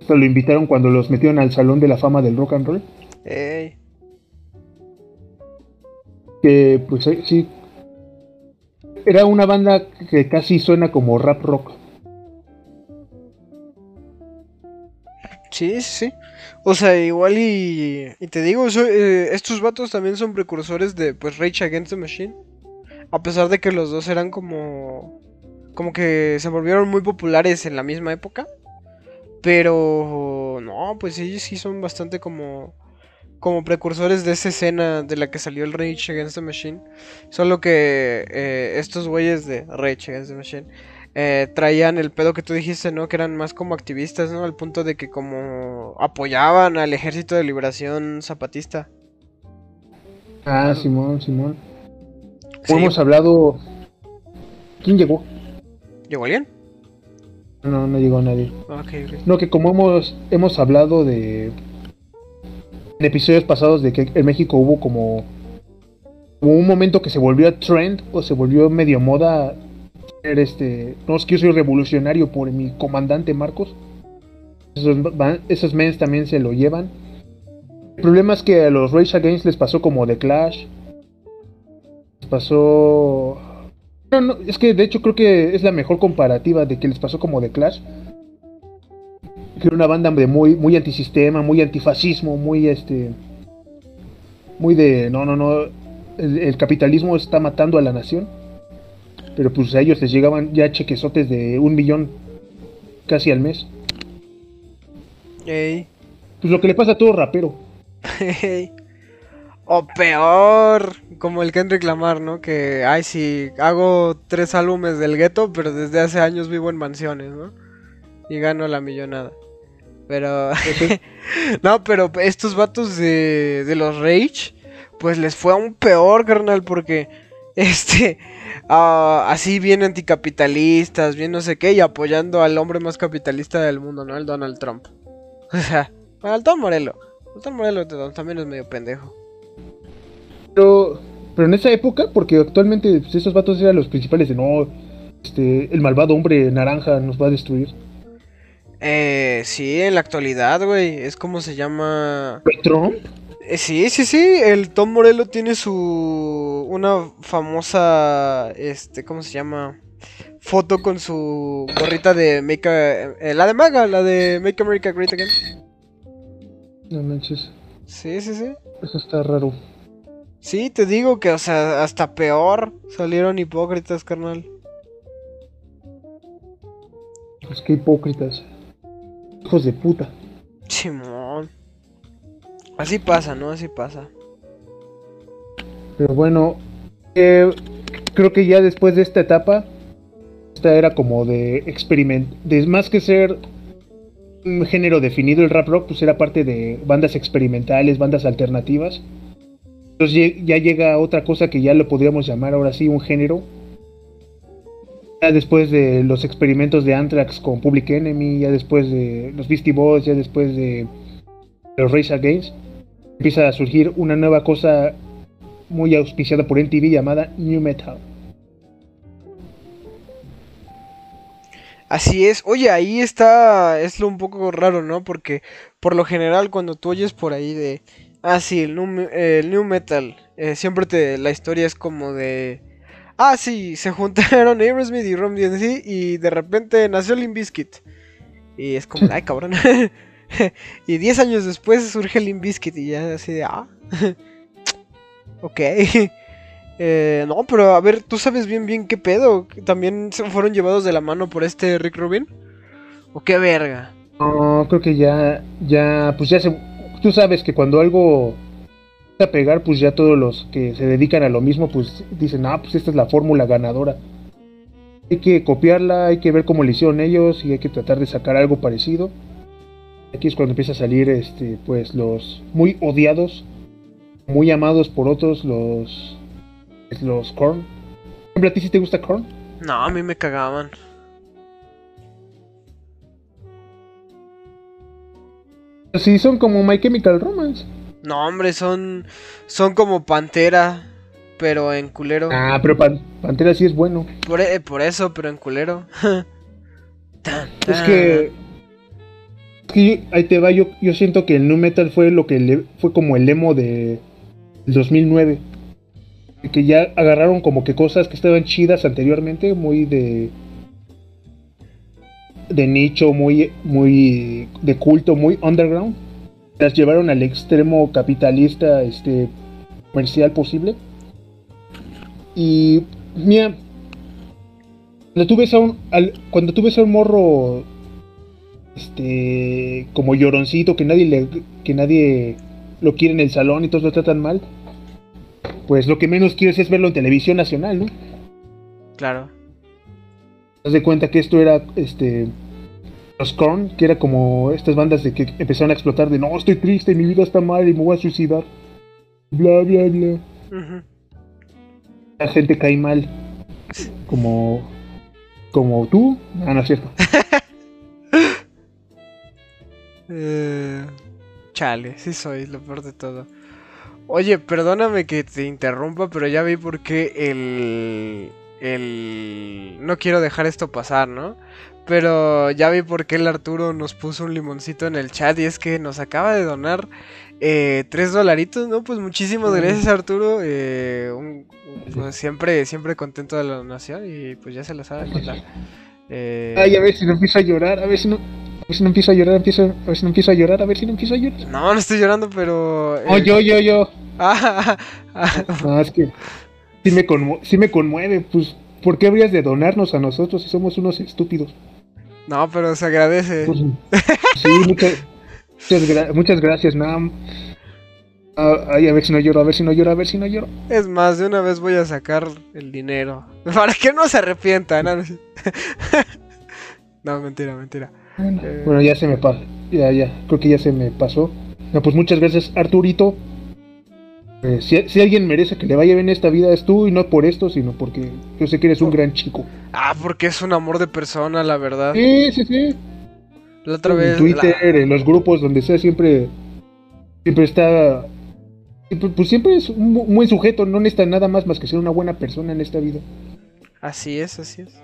Esto lo invitaron cuando los metieron al Salón de la Fama del Rock and Roll. Ey. Que pues sí. Era una banda que casi suena como rap rock. Sí, sí. O sea, igual y, y te digo, eh, estos vatos también son precursores de pues Rage Against the Machine. A pesar de que los dos eran como como que se volvieron muy populares en la misma época. Pero no, pues ellos sí son bastante como como precursores de esa escena de la que salió el Rage Against the Machine. Solo que eh, estos güeyes de Rage Against the Machine eh, traían el pedo que tú dijiste, ¿no? Que eran más como activistas, ¿no? Al punto de que como apoyaban al ejército de liberación zapatista. Ah, Simón, Simón. Sí. Como hemos hablado. ¿Quién llegó? ¿Llegó alguien? No, no llegó nadie. Ah, Ok, ok. No, que como hemos, hemos hablado de. En episodios pasados de que en México hubo como. Hubo un momento que se volvió trend o se volvió medio moda. Este. No, es que yo soy revolucionario por mi comandante Marcos. Esos, esos mens también se lo llevan. El problema es que a los Rage Against les pasó como The Clash. Les pasó. No, no, es que de hecho creo que es la mejor comparativa de que les pasó como The Clash que una banda de muy, muy antisistema, muy antifascismo, muy este. Muy de. No, no, no. El capitalismo está matando a la nación. Pero pues a ellos les llegaban ya chequesotes de un millón casi al mes. Ey. Pues lo que le pasa a todo rapero. Ey. O peor, como el Kendrick Lamar, ¿no? Que, ay, sí, hago tres álbumes del gueto, pero desde hace años vivo en mansiones, ¿no? Y gano la millonada. Pero, no, pero estos vatos de, de los Rage, pues les fue aún peor, carnal, porque, este, ah, así bien anticapitalistas, bien no sé qué, y apoyando al hombre más capitalista del mundo, ¿no? El Donald Trump. O sea, al. El t- también es medio pendejo. Pero, pero en esa época, porque actualmente pues, esos vatos eran los principales de no. Este, el malvado hombre naranja nos va a destruir. Eh, sí, en la actualidad, güey, es como se llama... Trump. Eh, sí, sí, sí, el Tom Morello tiene su... una famosa, este, ¿cómo se llama? Foto con su gorrita de Make a- eh, la de Maga, la de Make America Great Again. No manches, Sí, sí, sí. eso está raro. Sí, te digo que, o sea, hasta peor salieron hipócritas, carnal. Pues qué hipócritas. Hijos de puta. Simón. Así pasa, ¿no? Así pasa. Pero bueno, eh, creo que ya después de esta etapa, esta era como de experiment, de más que ser un género definido el rap rock, pues era parte de bandas experimentales, bandas alternativas. Entonces ya llega otra cosa que ya lo podríamos llamar ahora sí un género. Ya después de los experimentos de Anthrax con Public Enemy, ya después de los Beastie Boys, ya después de los Race Against, empieza a surgir una nueva cosa muy auspiciada por MTV llamada New Metal. Así es. Oye, ahí está. Es lo un poco raro, ¿no? Porque, por lo general cuando tú oyes por ahí de, ah, sí, el new, el new metal, eh, siempre te, la historia es como de, ah, sí, se juntaron Aerosmith y Rom DMC y de repente nació Limp Bizkit. Y es como, ay, cabrón. y 10 años después surge Limp Bizkit y ya así de, ah, ok. Eh, no, pero a ver, tú sabes bien bien qué pedo. También fueron llevados de la mano por este Rick Rubin. ¿O qué verga? No, creo que ya, ya, pues ya se, tú sabes que cuando algo a pegar, pues ya todos los que se dedican a lo mismo, pues dicen, ah, pues esta es la fórmula ganadora. Hay que copiarla, hay que ver cómo lo hicieron ellos y hay que tratar de sacar algo parecido. Aquí es cuando empieza a salir, este, pues los muy odiados, muy amados por otros, los, los Korn. Por ejemplo, ¿a ti sí te gusta Korn? No, a mí me cagaban. Sí, son como My Chemical Romance. No, hombre, son son como Pantera, pero en culero. Ah, pero Pan- Pantera sí es bueno. Por, e- por eso, pero en culero. Tan, tan. es que ahí te va, yo, yo siento que el nu metal fue lo que le, fue como el emo de del 2009. Y Que ya agarraron como que cosas que estaban chidas anteriormente, muy de. de nicho, muy, muy de culto, muy underground. Las llevaron al extremo capitalista, este, comercial posible. Y, mira, cuando tú ves al- cuando tú ves a un morro, este, como lloroncito, que nadie le, que nadie lo quiere en el salón y todos lo tratan mal, pues lo que menos quieres es verlo en televisión nacional, ¿no? Claro. Te das de cuenta que esto era, este, los Korn, que era como estas bandas de que empezaron a explotar de, no, estoy triste, mi vida está mal y me voy a suicidar, bla, bla, bla. La gente cae mal, como, como tú, ah, no es cierto. Eh, chale, sí soy lo peor de todo. Oye, perdóname que te interrumpa, pero ya vi por qué el... el... No quiero dejar esto pasar, ¿no? Pero ya vi por qué el Arturo nos puso un limoncito en el chat y es que nos acaba de donar eh, tres dolaritos, ¿no? Pues muchísimas gracias Arturo. eh, un- pues siempre, siempre contento de la donación y pues ya se la sabe mandar. Eh, Ay, a ver si no empiezo a llorar, a ver si no, a ver si no empiezo a llorar, empiezo, a ver si no empiezo a llorar, a ver si no empiezo a llorar. No, no estoy llorando, pero... Oh, eh, yo, yo, yo. Ah, ah, No, es que sí me, conmu- sí me conmueve, pues, ¿por qué habrías de donarnos a nosotros si somos unos estúpidos? no, pero se agradece. Pues, sí, muchas, muchas, gra- muchas gracias, nada. Ah, ay, a ver si no lloro, a ver si no lloro, a ver si no lloro. Es más, de una vez voy a sacar el dinero. Para que no se arrepienta. No, no, No, mentira, mentira. Bueno, Eh. bueno, ya se me pasó, ya, ya, creo que ya se me pasó. No, pues muchas gracias, Arturito. Eh, si, si alguien merece que le vaya bien esta vida es tú y no por esto, sino porque yo sé que eres un gran chico. Ah, porque es un amor de persona, la verdad. Sí, sí, sí. La otra en vez. Twitter, la- en los grupos, donde sea, siempre, siempre está, siempre- pues siempre es un bu- buen sujeto, no necesita nada más más que ser una buena persona en esta vida. Así es, así es.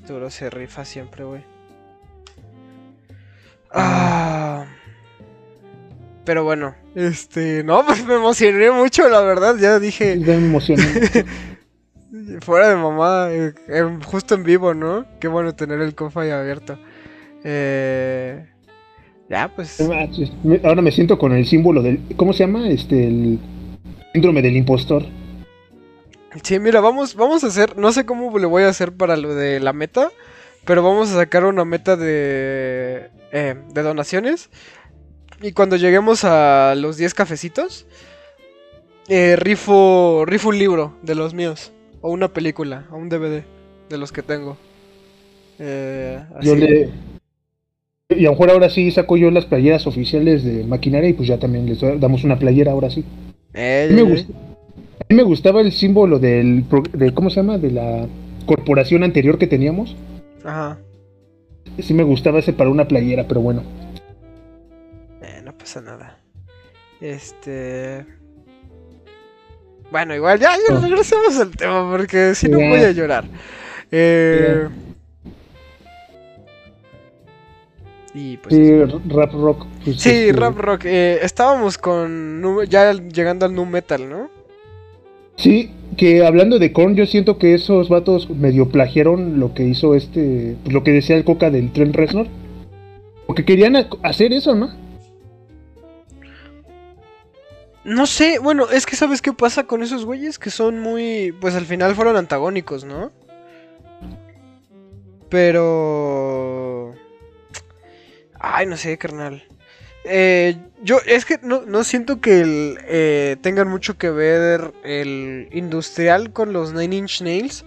Arturo se rifa siempre, güey. Ah. Pero bueno, este. No, pues me emocioné mucho, la verdad. Ya dije. Ya me emociona. Fuera de mamada, eh, justo en vivo, ¿no? Qué bueno tener el cofre abierto. Eh, ya, pues. Ahora me siento con el símbolo del, ¿cómo se llama? Este, el síndrome del impostor. Sí, mira, vamos, vamos a hacer. No sé cómo le voy a hacer para lo de la meta. Pero vamos a sacar una meta de. eh, de donaciones. Y cuando lleguemos a los 10 cafecitos. eh, rifo. Rifo un libro de los míos. O una película. O un DVD. De los que tengo. Eh, Yo así. le, y a lo mejor ahora sí saco yo las playeras oficiales de maquinaria y pues ya también les damos una playera ahora sí. Eh, A mí me, ya, ya. gust- a mí me gustaba el símbolo del, de, ¿cómo se llama? De la corporación anterior que teníamos. Ajá. Sí me gustaba ese para una playera, pero bueno. Eh, no pasa nada. Este. Bueno, igual ya, ya Oh. regresemos al tema porque si no voy a llorar. Eh... Y pues Sí, rap rock. pues, Sí, este, rap rock. eh, estábamos con ya llegando al nu metal, ¿no? Sí, que hablando de Korn, yo siento que esos vatos medio plagiaron lo que hizo este, pues, lo que decía el Coca del Trent Reznor. Porque querían ha- hacer eso, ¿no? No sé, bueno, es que sabes qué pasa con esos güeyes que son muy, pues al final fueron antagónicos, ¿no? Pero... Ay, no sé, carnal. Eh, yo es que no, no siento que el, eh, tengan mucho que ver el industrial con los Nine Inch Nails.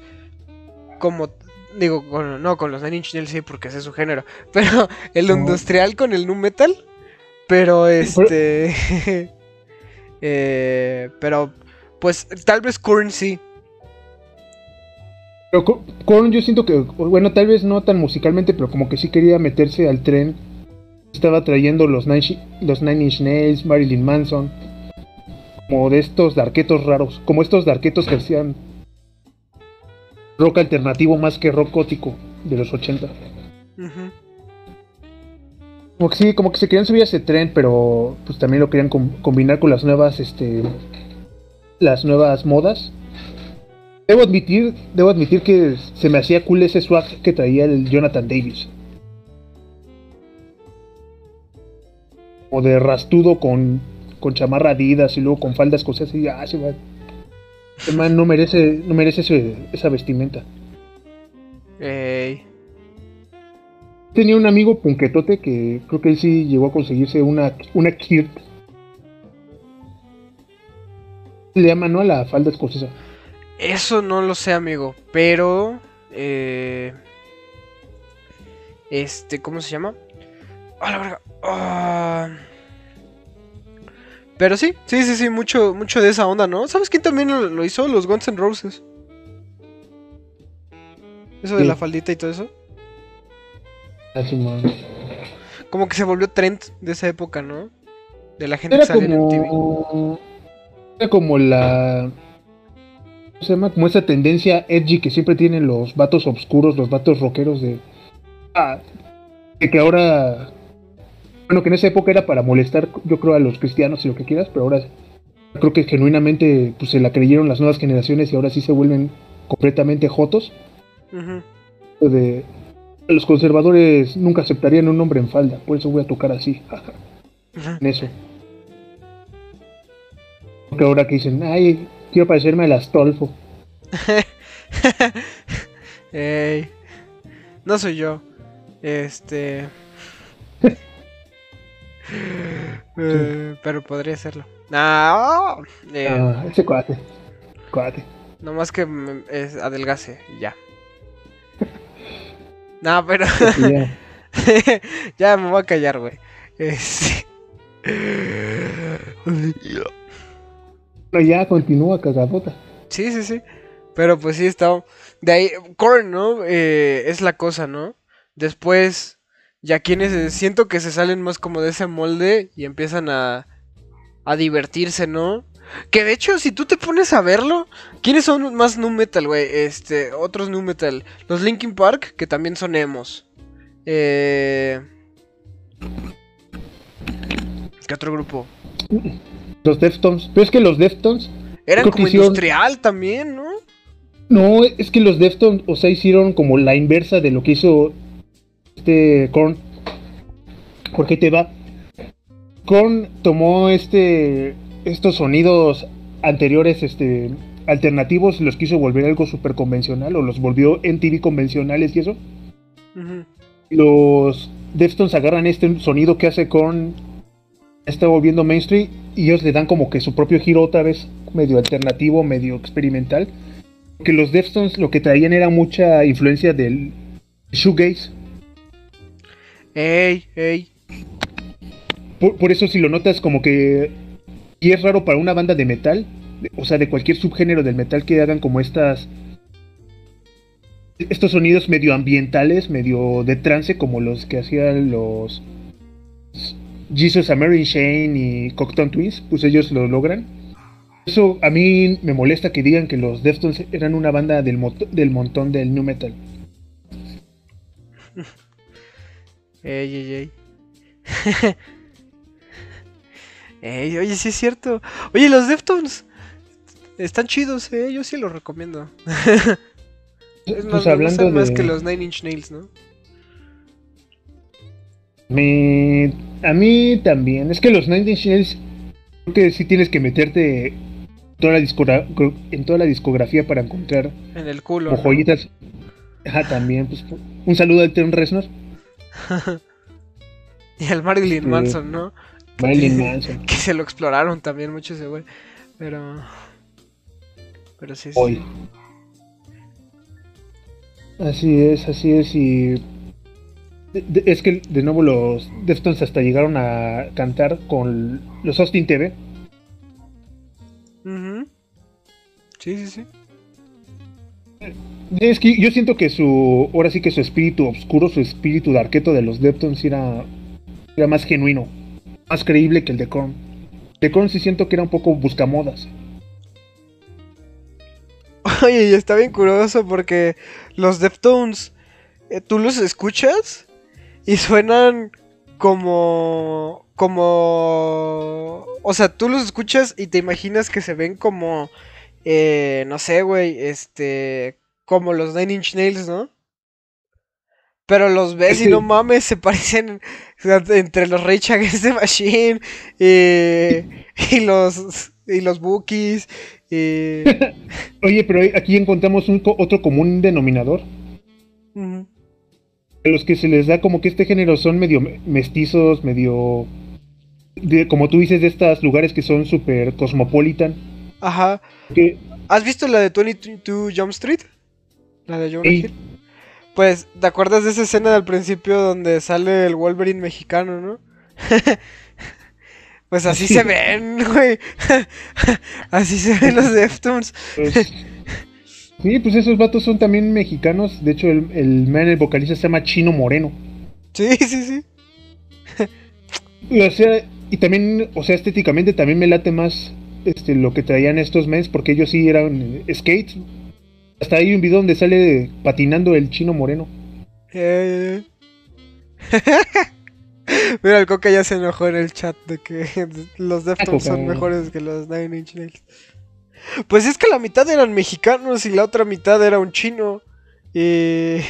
Como, digo, con- no, con los Nine Inch Nails sí, porque ese es su género. Pero el industrial con el nu metal. Pero este... eh, pero, pues, tal vez Korn sí. Pero Korn yo siento que, bueno, tal vez no tan musicalmente, pero como que sí quería meterse al tren. Estaba trayendo los Nine, los Nine Inch Nails, Marilyn Manson. Como de estos darquetos raros. Como estos darquetos que hacían rock alternativo más que rock gótico de los 80. Ujú. Como que sí, como que se querían subir a ese tren, pero pues también lo querían com- combinar con las nuevas, este, las nuevas modas. Debo admitir, debo admitir que se me hacía cool ese swag que traía el Jonathan Davis. O de rastudo con, con chamarra Adidas y luego con faldas cosas así. Ah, ese man, ese man no merece, no merece ese- esa vestimenta. Ey. Tenía un amigo punquetote que creo que él sí llegó a conseguirse una, una kirt. Le llaman, ¿no? A la falda escocesa. Eso no lo sé, amigo. Pero. Eh, este, ¿cómo se llama? ¡Ah, la verga! Ah. Pero sí, sí, sí, sí, mucho, mucho de esa onda, ¿no? ¿Sabes quién también lo, lo hizo? Los Guns N' Roses. Eso de Sí. la faldita y todo eso. Man. Como que se volvió trend de esa época, ¿no? De la gente que Era salía en MTV. como. Era como la. ¿Cómo se llama? Como esa tendencia edgy que siempre tienen los vatos obscuros, los vatos rockeros de. Ah, de que ahora. Bueno, que en esa época era para molestar, yo creo, a los cristianos y lo que quieras, pero ahora creo que genuinamente pues, se la creyeron las nuevas generaciones y ahora sí se vuelven completamente jotos. Ujú. De, los conservadores nunca aceptarían un hombre en falda, por eso voy a tocar así, Ujú. en eso. Porque ahora que dicen, ay, quiero parecerme al Astolfo. Ey. No soy yo. Este. Eh, pero podría serlo. No. eh, Ah, ese cuate. Cuate. Nomás que me- es adelgase y ya. No, pero. Ya. me voy a callar, güey. Este, Bueno, ya continúa cagadota. Sí, sí, sí. Pero pues sí, está. De ahí, Korn, ¿no? Eh, es la cosa, ¿no? Después, ya quienes eh, siento que se salen más como de ese molde y empiezan a, a divertirse, ¿no? Que de hecho, si tú te pones a verlo, ¿quiénes son más nu metal, güey? Este, otros nu metal. Los Linkin Park, que también son emos. Eh... ¿Qué otro grupo? Los Deftones. Pero es que los Deftones. Eran como hicieron- industrial también, ¿no? No, es que los Deftones, o sea, hicieron como la inversa de lo que hizo este Korn. Porque te va. Korn tomó este estos sonidos anteriores este alternativos y los quiso volver algo súper convencional o los volvió en TV convencionales y eso. Los Deftones agarran este sonido que hace Korn está volviendo mainstream y ellos le dan como que su propio giro otra vez medio alternativo, medio experimental. Que los Deftones lo que traían era mucha influencia del shoegaze. Ey, ey. Por, eso si lo notas como que y es raro para una banda de metal, o sea, de cualquier subgénero del metal que hagan como estas estos sonidos medio ambientales, medio de trance como los que hacían los Jesus Mary Shane y Cockton Twins, pues ellos lo logran. Eso a mí me molesta que digan que los Deftones eran una banda del, del montón del new metal. Ey, ey, ey. Ey, oye, sí es cierto. Oye, los Deftones están chidos, eh. Yo sí los recomiendo. es más, Pues me hablando gustan más que los Nine Inch Nails, ¿no? Me... A mí también. Es que los Nine Inch Nails creo que sí tienes que meterte toda la discogra- en toda la discografía para encontrar En el culo. ¿no? joyitas. Ajá, también. Pues, un saludo al Trent Reznor. y al Marilyn Sí. Manson, ¿no? Marilyn Sí. Manson. Que se lo exploraron también mucho ese güey. Pero. Pero sí, sí. Hoy. Así es, así es. Y de- de- es que de nuevo los Deftones hasta llegaron a cantar con los Austin TV. Ujú. Sí, sí, sí. Es que yo siento que su, ahora sí que su espíritu oscuro, su espíritu darketo de los Deftones era, era más genuino, más creíble que el de Korn. De Korn sí siento que era un poco buscamodas. Oye, y está bien curioso porque los Deftones, eh, tú los escuchas y suenan como. como. O sea, tú los escuchas y te imaginas que se ven como. eh, no sé, güey, este. Como los Nine Inch Nails, ¿no? Pero los ves Es y no mames, se parecen o sea, entre los Rage Against the Machine y, y los y los Bookies y Oye, pero aquí encontramos un otro común denominador. Ujú. A los que se les da como que este género son medio me- mestizos, medio... de- como tú dices, de estos lugares que son súper cosmopolitan. Ajá. Que, ¿Has visto la de 22 Jump Street? La de Jonah Sí. Hill. Pues, ¿te acuerdas de esa escena del principio donde sale el Wolverine mexicano, no? pues así Sí. se ven, güey. así se ven los Deftones. pues, sí, pues esos vatos son también mexicanos. De hecho, el, el man, el vocalista, se llama Chino Moreno. Sí, sí, sí. Y, O sea, y también, o sea, estéticamente también me late más este, lo que traían estos mens, porque ellos sí eran eh, skates. Hasta hay un video donde sale patinando el chino moreno. Eh, Mira, el Coca ya se enojó en el chat de que los Deftones son mejores que los Nine Inch Nails. Pues es que la mitad eran mexicanos y la otra mitad era un chino. Y...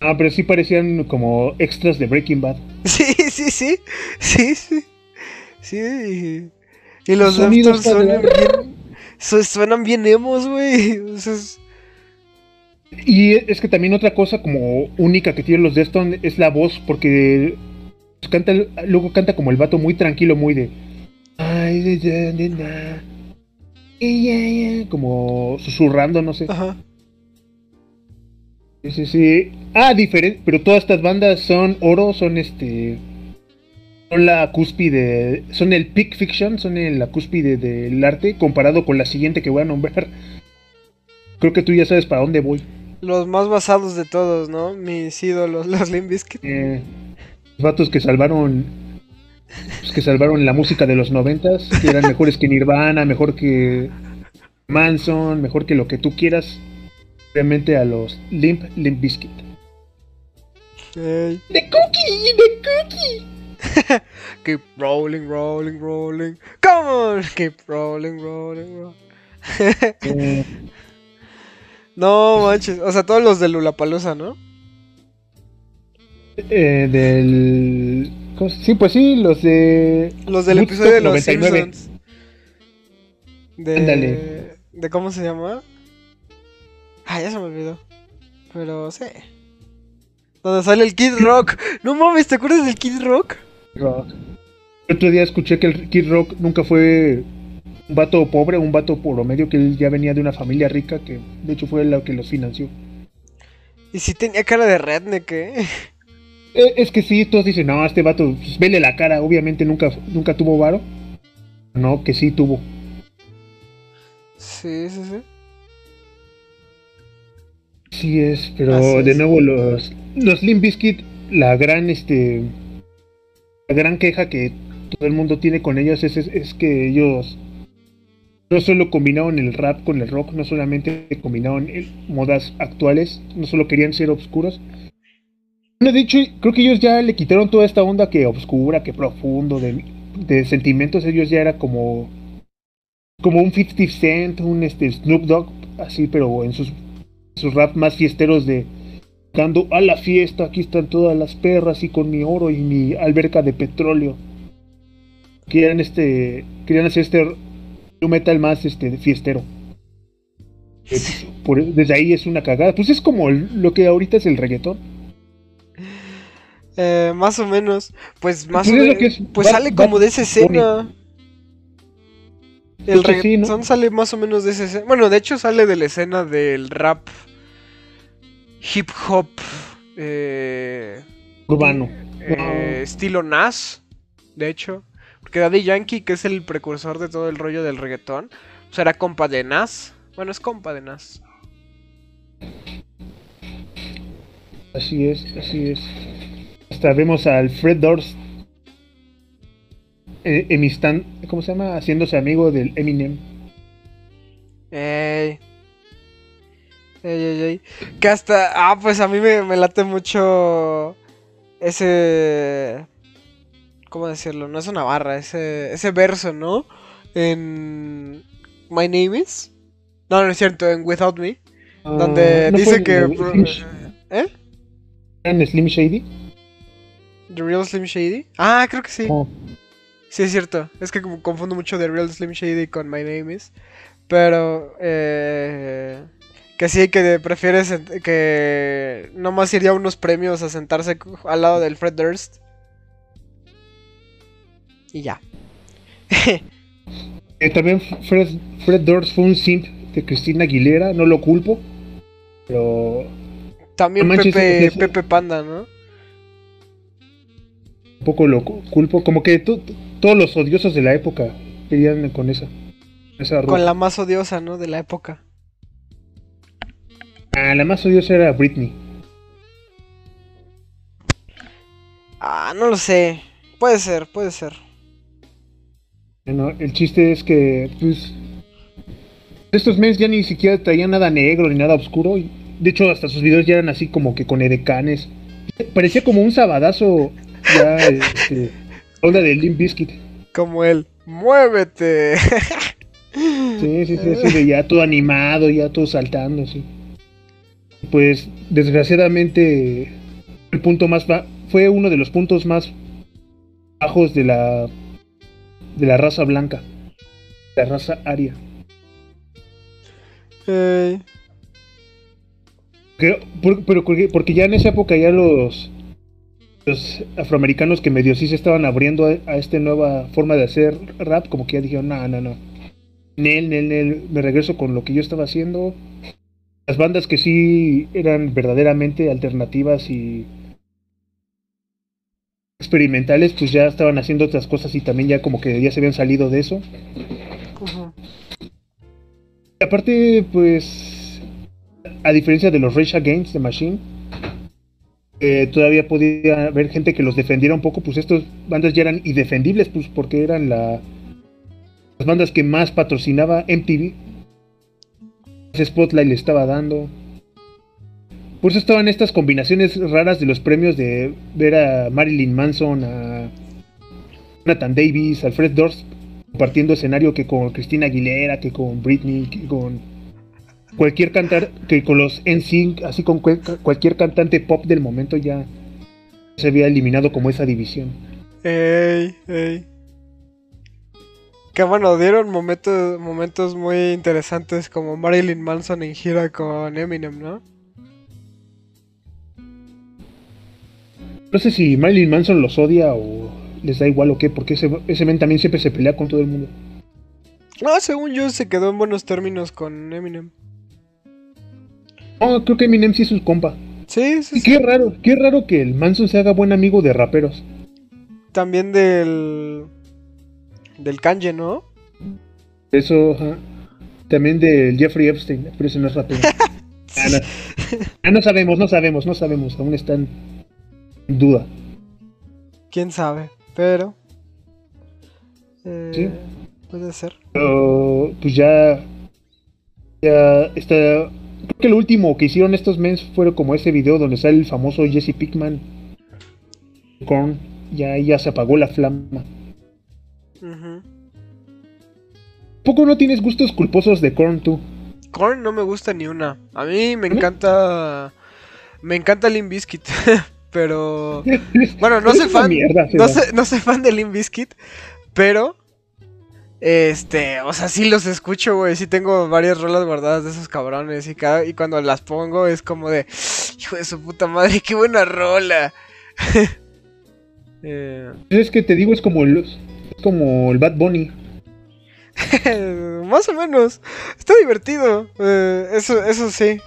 Ah, pero sí parecían como extras de Breaking Bad. Sí, sí, sí. Sí, sí. Sí. Y, los Deftones bien... su- Suenan bien emos, güey. O sea, es- Y es que también otra cosa como única que tienen los Deftones es la voz, porque canta, luego canta como el vato muy tranquilo, muy de... Como susurrando, no sé. Ajá. Sí, sí, sí. Ah, diferente, pero todas estas bandas son oro, son este. Son la cúspide, son el peak fiction, son el- la cúspide del arte comparado con la siguiente que voy a nombrar. Creo que tú ya sabes para dónde voy. Los más basados de todos, ¿no? Mis ídolos, los Limp Bizkit. Eh, los vatos que salvaron, los que salvaron la música de los noventas, que eran mejores que Nirvana, mejor que Manson, mejor que lo que tú quieras. Realmente a los Limp Limp Bizkit. Ey. The cookie, the cookie. Keep rolling, rolling, rolling. Come on. Keep rolling, rolling, rolling. No manches. O sea, todos los de Lulapalooza, ¿no? Eh, del. ¿cómo se- Sí, pues sí, los de. Los del episodio de los 99. Simpsons. De... Ándale. ¿De cómo se llama? Ah, ya se me olvidó. Pero sí. Donde sale el Kid Rock. No mames, ¿te acuerdas del Kid Rock? Rock. El otro día escuché que el Kid Rock nunca fue un vato pobre, un vato promedio, que él ya venía de una familia rica, que de hecho fue la que los financió. Y sí tenía cara de redneck, ¿eh? Eh, es que sí, todos dicen, no, este vato, pues, vele la cara, obviamente nunca, nunca tuvo varo. No, que sí tuvo. Sí, sí, sí. Sí es, pero Así de es. nuevo los, los Limp Bizkit, la gran, este, la gran queja que todo el mundo tiene con ellos es, es, que ellos no solo combinaron el rap con el rock, no solamente combinaron el- modas actuales, no solo querían ser oscuros, Bueno, de hecho, creo que ellos ya le quitaron toda esta onda que oscura, que profundo, de, de sentimientos. Ellos ya era como. Como un 50 Cent, un este, Snoop Dogg, así, pero en sus, sus rap más fiesteros de. Dando a la fiesta, aquí están todas las perras y con mi oro y mi alberca de petróleo. Querían este. Querían hacer este metal más este fiestero. Por- desde ahí es una cagada. Pues es como lo que ahorita es el reggaetón. Eh, más o menos. Pues más Pues o menos. es Pues sale como de esa escena. El Pues que sí, ¿no? reggaetón sale más o menos de esa escena. Bueno, de hecho sale de la escena del rap hip hop eh, Urbano. eh, estilo Nas. De hecho. Porque Daddy Yankee, que es el precursor de todo el rollo del reggaetón, pues era compa de Nas. Bueno, es compa de Nas. Así es, así es. Hasta vemos al Fred Durst eh, emistan- ¿cómo se llama? Haciéndose amigo del Eminem. Ey. Ey, ey, ey. Que hasta. Ah, pues a mí me, me late mucho. Ese. ¿Cómo decirlo? No es una barra, ese, ese verso, ¿no? En. My name is. No, no es cierto, en Without Me. Donde Ah, ¿no dice que. ¿Eh? en Slim Shady? ¿The Real Slim Shady? Ah, creo que sí. Oh, Sí, es cierto. Es que como confundo mucho The Real Slim Shady con My Name Is. Pero, eh, que sí, que prefieres que nomás iría a unos premios a sentarse al lado del Fred Durst. Y ya. eh, también Fred, Fred Durst fue un simp de Cristina Aguilera, no lo culpo. Pero También No manches, Pepe, Pepe Panda, ¿no? un poco lo cu- culpo. Como que to- todos los odiosos de la época querían con esa. esa Con la más odiosa, ¿no? De la época. Ah, la más odiosa era Britney. Ah, no lo sé. Puede ser, puede ser. Bueno, el chiste es que, pues, estos meses ya ni siquiera traían nada negro ni nada oscuro. Y, de hecho, hasta sus videos ya eran así como que con edecanes. Parecía como un sabadazo ya, este, onda de Limp Bizkit. Como él. ¡Muévete! Sí, sí, sí, de ya todo animado, ya todo saltando, así. Pues, desgraciadamente, el punto más fue uno de los puntos más bajos de la de la raza blanca, la raza aria. Creo- por- pero porque, porque ya en esa época ya los los afroamericanos que medio sí se estaban abriendo a, a esta nueva forma de hacer rap, como que ya dijeron, no, no, no. Nel, Nel, Nel, me regreso con lo que yo estaba haciendo. Las bandas que sí eran verdaderamente alternativas y experimentales, pues ya estaban haciendo otras cosas y también ya como que ya se habían salido de eso. Y aparte, pues, a diferencia de los Rage Against the Machine, eh, todavía podía haber gente que los defendiera un poco, pues estas bandas ya eran indefendibles, pues porque eran la, las bandas que más patrocinaba MTV. Spotlight le estaba dando. Por eso estaban estas combinaciones raras de los premios de ver a Marilyn Manson, a Jonathan Davis, a Fred Durst compartiendo escenario que con Cristina Aguilera, que con Britney, que con cualquier cantar, que con los NSYNC, así con cual- cualquier cantante pop del momento ya se había eliminado como esa división. Que bueno, dieron momentos, momentos muy interesantes como Marilyn Manson en gira con Eminem, ¿no? No sé si Marilyn Manson los odia o les da igual o qué, porque ese, ese men también siempre se pelea con todo el mundo. No, según yo se quedó en buenos términos con Eminem. No, creo que Eminem sí es su compa. Sí, sí, Y sí. qué raro, qué raro que el Manson se haga buen amigo de raperos. También del... Del Kanye, ¿no? Eso, ajá. También del Jeffrey Epstein, pero ese no es rapero. Ah, no. Ah, no sabemos, no sabemos, no sabemos, aún están en duda. Quién sabe, pero... eh, Sí. Puede ser. Pero pues ya. Ya está. Creo que lo último que hicieron estos mens fue como ese video donde sale el famoso Jesse Pickman Korn, ya, ya se apagó la flama. ¿Poco no tienes gustos culposos de Korn tú? Korn no me gusta ni una. A mí me encanta. Me encanta Limp Bizkit. pero. Bueno, no soy fan. mierda, no, soy, no soy fan de Limp Bizkit. Pero. Este. O sea, sí los escucho, güey. Sí tengo varias rolas guardadas de esos cabrones. Y, cada, y cuando las pongo es como de. Hijo de su puta madre, qué buena rola. Eh, Es que te digo, es como el, es como el Bad Bunny. más o menos. Está divertido. eh, eso, eso sí.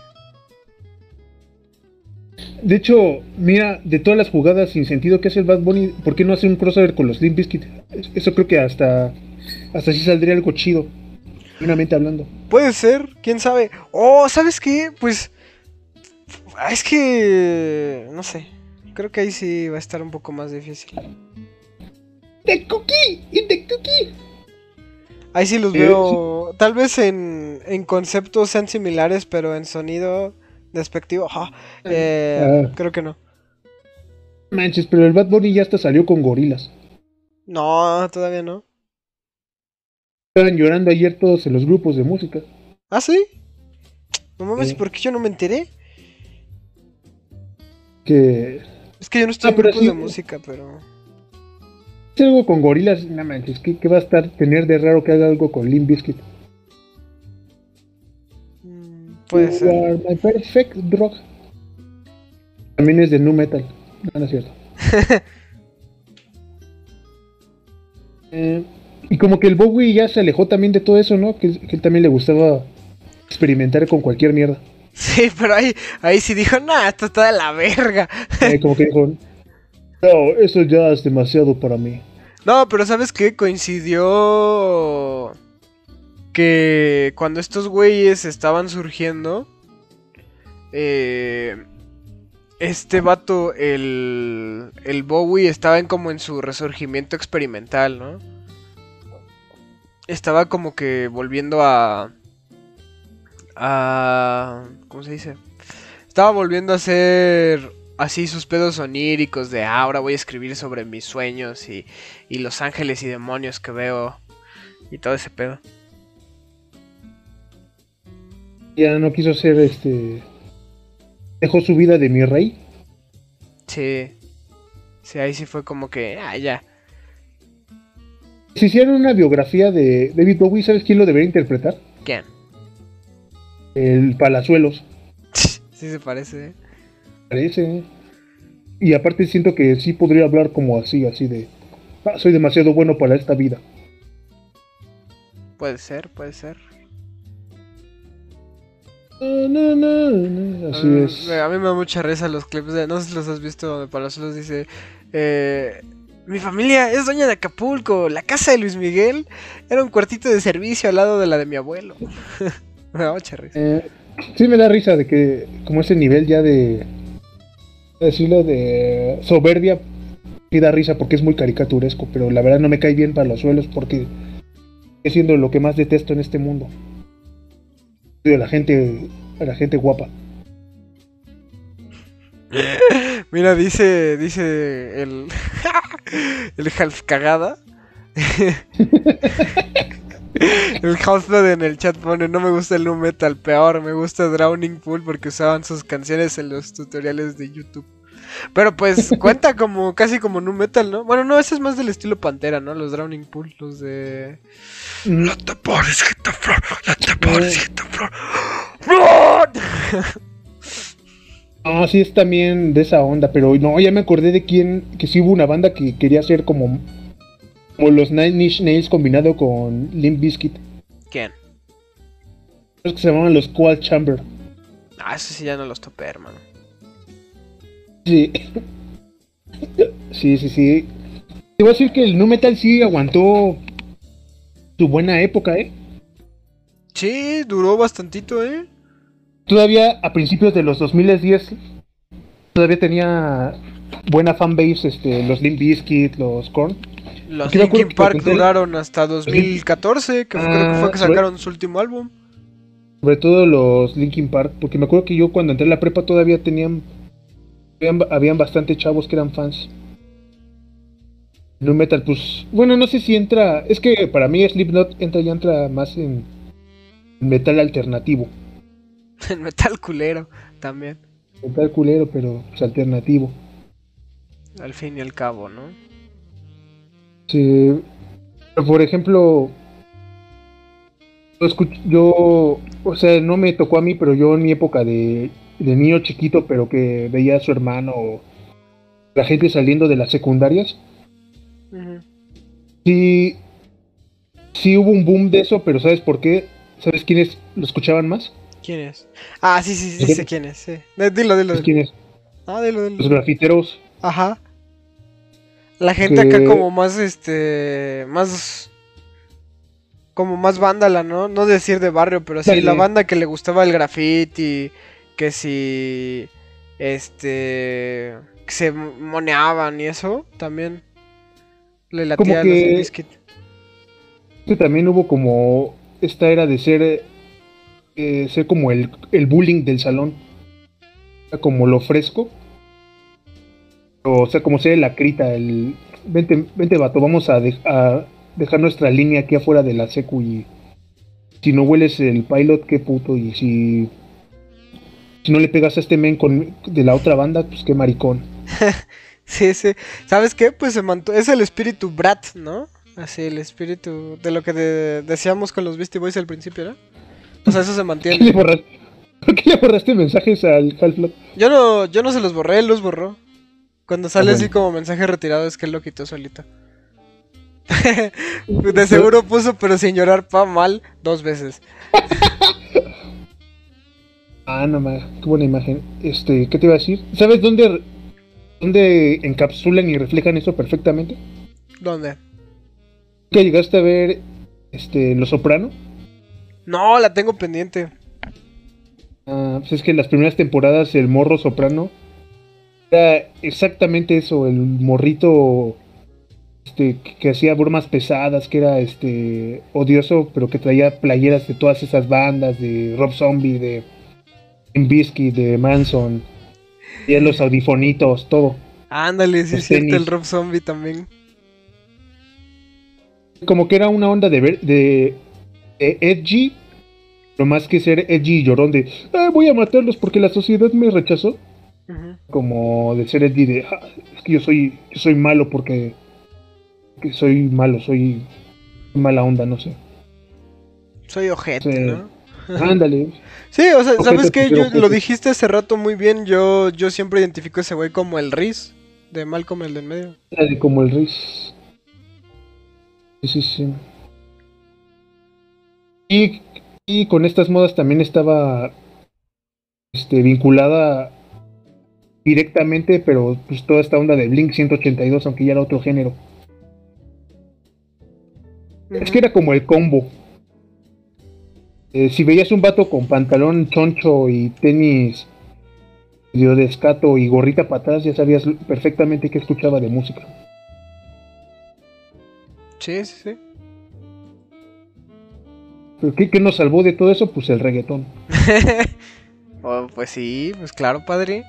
De hecho, mira, de todas las jugadas sin sentido que hace el Bad Bunny, ¿por qué no hace un crossover con los Limp Bizkit? Eso creo que hasta hasta sí saldría algo chido. Buenamente hablando. Puede ser, quién sabe. Oh, ¿sabes qué? Pues. Es que. No sé. Creo que ahí sí va a estar un poco más difícil. ¡The cookie! ¡Y the cookie! Ahí sí los veo. Tal vez en, en conceptos sean similares, pero en sonido despectivo. ajá, eh, Ah. Creo que no. Manches, pero el Bad Bunny ya hasta salió con gorilas. No, todavía no. Estaban llorando ayer todos en los grupos de música. ¿Ah, sí? No mames. ¿por qué yo no me enteré? Que Es que yo no estoy Ah, en grupos sí. de música, pero. Hace algo con gorilas, no manches, ¿qué, qué va a estar tener de raro que haga algo con Limp Bizkit? mm, Puede You ser. are my perfect drug. También es de nu metal. No, no es cierto. Eh, y como que el Bowie ya se alejó también de todo eso, ¿no? Que, que él también le gustaba experimentar con cualquier mierda. Sí, pero ahí, ahí sí dijo, nah, esto está de la verga. Eh, como que dijo, no, eso ya es demasiado para mí. No, pero ¿sabes qué? Coincidió que cuando estos güeyes estaban surgiendo, eh, este vato, el, el Bowie, estaba en como en su resurgimiento experimental, ¿no? Estaba como que volviendo a... a ¿Cómo se dice? Estaba volviendo a hacer así sus pedos oníricos de "Ah, ahora voy a escribir sobre mis sueños y, y los ángeles y demonios que veo y todo ese pedo. Ya no quiso ser este. Dejó su vida de mi rey. Sí. Sí, ahí sí fue como que, ah, ya. Si hicieran una biografía de David Bowie, ¿sabes quién lo debería interpretar? ¿Quién? El Palazuelos. sí se parece, ¿eh? Parece. ¿eh? Y aparte siento que sí podría hablar como así, así de. "Ah, soy demasiado bueno para esta vida. Puede ser, puede ser. No, no, no, Así Mm, es. A mí me da mucha risa los clips de, no sé si los has visto, donde Palazuelos dice, eh, mi familia es dueña de Acapulco, la casa de Luis Miguel era un cuartito de servicio al lado de la de mi abuelo. me da mucha risa. Eh, sí me da risa de que, como ese nivel ya de. Decirlo de soberbia, sí da risa porque es muy caricaturesco, pero la verdad no me cae bien para los suelos porque es siendo lo que más detesto en este mundo. De la gente, la gente guapa. Mira, dice, dice el, el half cagada. el Halfblood en el chat pone, no me gusta el nu metal, peor, me gusta Drowning Pool porque usaban sus canciones en los tutoriales de YouTube. Pero pues cuenta como casi como nu metal, ¿no? Bueno, no, ese es más del estilo Pantera, ¿no? Los Drowning Pool, los de... No te pares, Hitaflor, no te. ¡No! No, sí es también de esa onda, pero no, ya me acordé de quién, que sí hubo una banda que quería hacer como, como los Nine Inch Nails combinado con Limp Bizkit. ¿Quién? Los que se llamaban los Cold Chamber. Ah, eso sí ya no los topé, hermano. Sí. Sí, sí, sí. Te voy a decir que el nu metal sí aguantó su buena época, ¿eh? Sí, duró bastantito, ¿eh? Todavía a principios de los 2010 todavía tenía buena fanbase este, los Limp Bizkit, los Korn. Los Linkin que Park duraron hasta 2014, que fue- creo que fue que Ah, sacaron su último álbum. Sobre todo los Linkin Park, porque me acuerdo que yo cuando entré a la prepa todavía tenían habían, habían bastante chavos que eran fans. Nu metal, pues, bueno, no sé si entra, es que para mí Slipknot entra ya entra más en metal alternativo. En metal culero también. Metal culero, pero es alternativo. Al fin y al cabo, ¿no? Sí. Pero, por ejemplo, yo, o sea, no me tocó a mí, pero yo en mi época de, de niño chiquito, pero que veía a su hermano o la gente saliendo de las secundarias, sí, sí hubo un boom de eso, pero ¿sabes por qué? ¿Sabes quiénes lo escuchaban más? ¿Quién es? Ah, sí, sí, sí, ¿Quién? sé quién es. Sí. Dilo, dilo. ¿Sabes dilo. quiénes? Ah, dilo, dilo. Los grafiteros. Ajá. La gente acá Que- como más, este, más, como más vándala, ¿no? No decir de barrio, pero sí, Dale. la banda que le gustaba el graffiti, que si, este, que se moneaban y eso, también le latía Como a los que- que también hubo como esta era de ser eh, ser como el, el bullying del salón como lo fresco o sea como ser la crita el vente, vente vato vamos a, de- a dejar nuestra línea aquí afuera de la secu y si no hueles el pilot qué puto y si si no le pegas a este men con, de la otra banda pues qué maricón Sí, sí. ¿Sabes qué? Pues se mantuvo, es el espíritu brat, ¿no? Así, el espíritu de lo que de- decíamos con los Beastie Boys al principio, ¿no? O sea, eso se ¿Qué le mantiene. borraste? ¿Por qué le borraste mensajes al Half-Life? Yo no, yo no se los borré, él los borró. Cuando sale Ah, así bueno. como mensaje retirado es que él lo quitó solito. de seguro puso, pero sin llorar pa mal, dos veces. Ah, no más, qué buena imagen. Este, ¿qué te iba a decir? ¿Sabes dónde, dónde encapsulan y reflejan eso perfectamente? ¿Dónde? ¿Que llegaste a ver este, Los Soprano? No, la tengo pendiente. Ah, pues es que en las primeras temporadas el morro soprano era exactamente eso, el morrito este, que, que hacía bromas pesadas, que era este odioso, pero que traía playeras de todas esas bandas, de Rob Zombie, de Bisky, de Manson, y los audifonitos, todo. Ándale, sí es cierto, el Rob Zombie también. Como que era una onda de, ver- de, de edgy, no más que ser edgy y llorón de "Ah, voy a matarlos porque la sociedad me rechazó. Como de ser edgy de "Ah, es que yo soy yo soy malo porque que soy malo soy mala onda no sé Soy ojete, Sí. ¿no? ándale Sí, o sea, Ojete, ¿sabes qué? Yo lo dijiste hace rato muy bien. Yo, yo siempre identifico a ese güey como el Riz de Malcolm el del medio. ándale, como el Riz sí sí sí y, y con estas modas también estaba este vinculada directamente pero pues toda esta onda de Blink 182 aunque ya era otro género Es que era como el combo. Eh, si veías un vato con pantalón choncho y tenis de escato y gorrita para atrás, ya sabías perfectamente qué escuchaba de música. Sí, sí, sí. ¿Pero qué, qué nos salvó de todo eso? Pues el reggaetón. Oh, pues sí, pues claro, padre.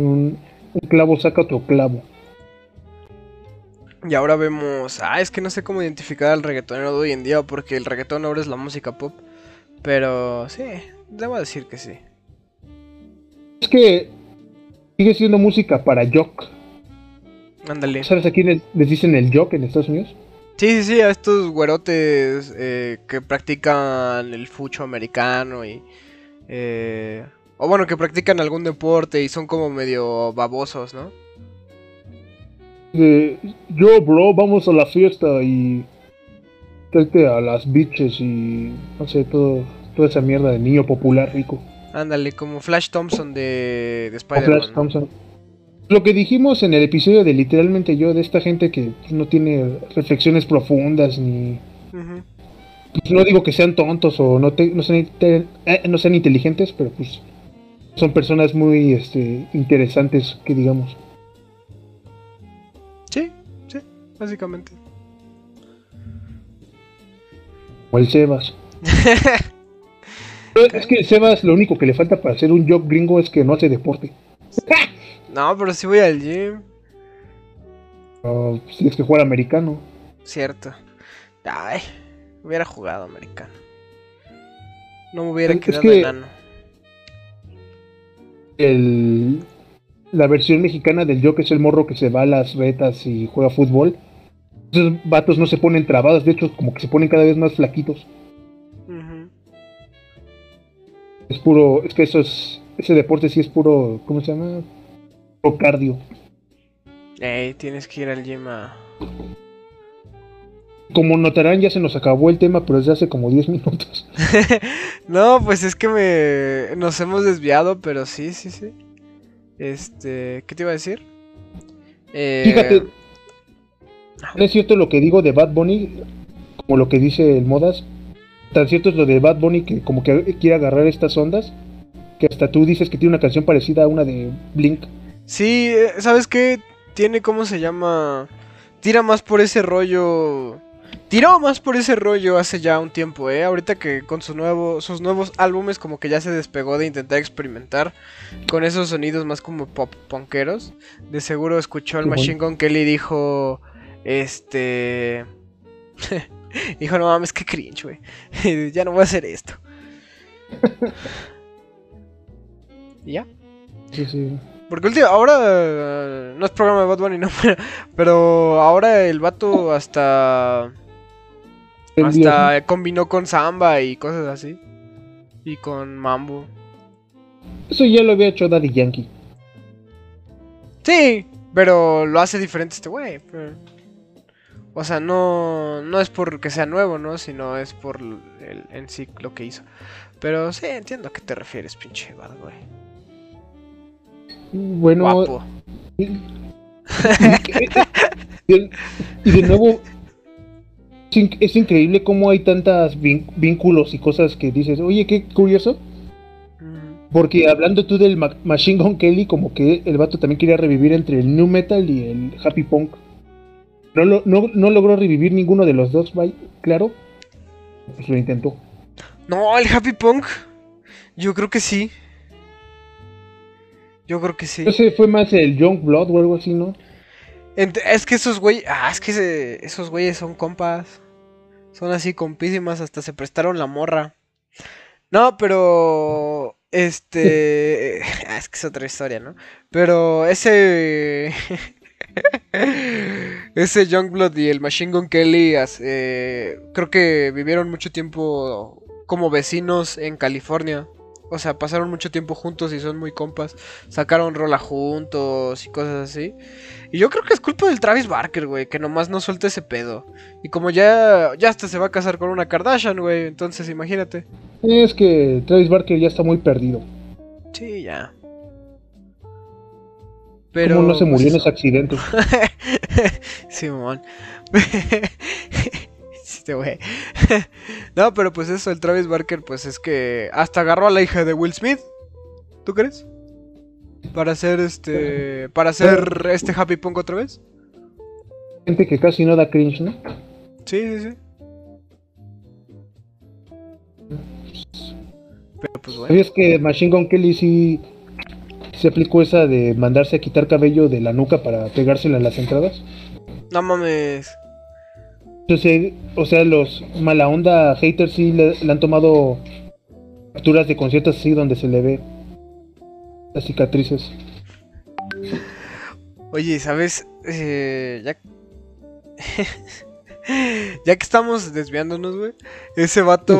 Un, un clavo saca otro clavo. Y ahora vemos. Ah, es que no sé cómo identificar al reggaetonero de hoy en día, porque el reggaetón ahora es la música pop. Pero sí, debo decir que sí. Es que sigue siendo música para jock. Ándale. ¿Sabes a quién les dicen el jock en Estados Unidos? Sí, sí, sí, a estos güerotes eh, que practican el fucho americano y... eh, o bueno, que practican algún deporte y son como medio babosos, ¿no? De, yo, bro, vamos a la fiesta y tráete a las bitches y no sé, todo, toda esa mierda de niño popular rico. Ándale, como Flash Thompson de, de Flash Spider-Man. ¿no? Thompson. Lo que dijimos en el episodio de literalmente yo, de esta gente que no tiene reflexiones profundas ni... Pues, no digo que sean tontos o no, te- no, sean, eh, no sean inteligentes, pero pues son personas muy este, interesantes, que digamos. Sí, sí, básicamente. O el Sebas. Es que Sebas lo único que le falta para ser un job gringo es que no hace deporte. no, pero sí voy al gym. Oh, si es que juega americano. Cierto. Ay, hubiera jugado americano. No me hubiera Es quedado que- enano. El, la versión mexicana del yo que es el morro que se va a las retas y juega fútbol. Esos vatos no se ponen trabados, de hecho como que se ponen cada vez más flaquitos. Es puro, es que eso es, ese deporte sí es puro, ¿cómo se llama? Puro cardio. Ey, tienes que ir al gym a... Como notarán ya se nos acabó el tema, pero desde hace como 10 minutos. no, pues es que me... Nos hemos desviado, pero sí, sí, sí. Este... ¿Qué te iba a decir? Eh, Fíjate, es cierto lo que digo de Bad Bunny, como lo que dice el Modas. Tan cierto es lo de Bad Bunny que como que quiere agarrar estas ondas, que hasta tú dices que tiene una canción parecida a una de Blink. Sí, eh, ¿sabes qué? Tiene, ¿cómo se llama? Tira más por ese rollo... Tiró más por ese rollo hace ya un tiempo, ¿eh? Ahorita que con su nuevo, sus nuevos álbumes como que ya se despegó de intentar experimentar con esos sonidos más como pop punkeros. De seguro escuchó al. Machine Gun Kelly y dijo... Este... dijo, no mames, qué cringe, güey. ya no voy a hacer esto. ¿Y ya? Sí, sí. Porque último, ahora no es programa de Bad Bunny, no, pero ahora el vato hasta Hasta combinó con samba y cosas así y con mambo. Eso ya lo había hecho Daddy Yankee. Sí, pero lo hace diferente este güey. pero- O sea, no no es porque sea nuevo, ¿no? Sino es por el, en sí lo que hizo. Pero sí, entiendo a qué te refieres, pinche Bad güey. Bueno, Guapo. y de nuevo, es, in- es increíble cómo hay tantos vínculos y cosas que dices, oye, qué curioso. Mm. Porque hablando tú del Ma- Machine Gun Kelly, como que el vato también quería revivir entre el New Metal y el Happy Punk. No, lo- no, no logró revivir ninguno de los dos, claro. Pues lo intentó. No, el Happy Punk. Yo creo que sí. Yo creo que sí. Ese fue más el Young Blood o algo así, ¿no? Es que esos güeyes. Ah, es que esos güeyes son compas. Son así compísimas. Hasta se prestaron la morra. No, pero. Este. ah, es que es otra historia, ¿no? Pero ese. ese Youngblood y el Machine Gun Kelly. eh, creo que vivieron mucho tiempo como vecinos en California. O sea, pasaron mucho tiempo juntos y son muy compas. Sacaron rola juntos y cosas así. Y yo creo que es culpa del Travis Barker, güey, que nomás no suelta ese pedo. Y como ya, ya hasta se va a casar con una Kardashian, güey, entonces imagínate. Es que Travis Barker ya está muy perdido. Sí, ya. Pero... ¿Cómo no se pues, murió en eso. ese accidente? Simón. Este güey. no, pero pues eso, el Travis Barker, pues es que hasta agarró a la hija de Will Smith. ¿Tú crees? Para hacer este. Para hacer este Happy Punk otra vez. Gente que casi no da cringe, ¿no? Sí, sí, sí. Pero pues bueno. ¿Sabías que Machine Gun Kelly sí se aplicó esa de mandarse a quitar cabello de la nuca para pegársela a las entradas? No mames. O sea, los mala onda haters sí le, han tomado capturas de conciertos así donde se le ve las cicatrices. Oye, ¿sabes? Eh, ya... ya que estamos desviándonos, güey. Ese vato...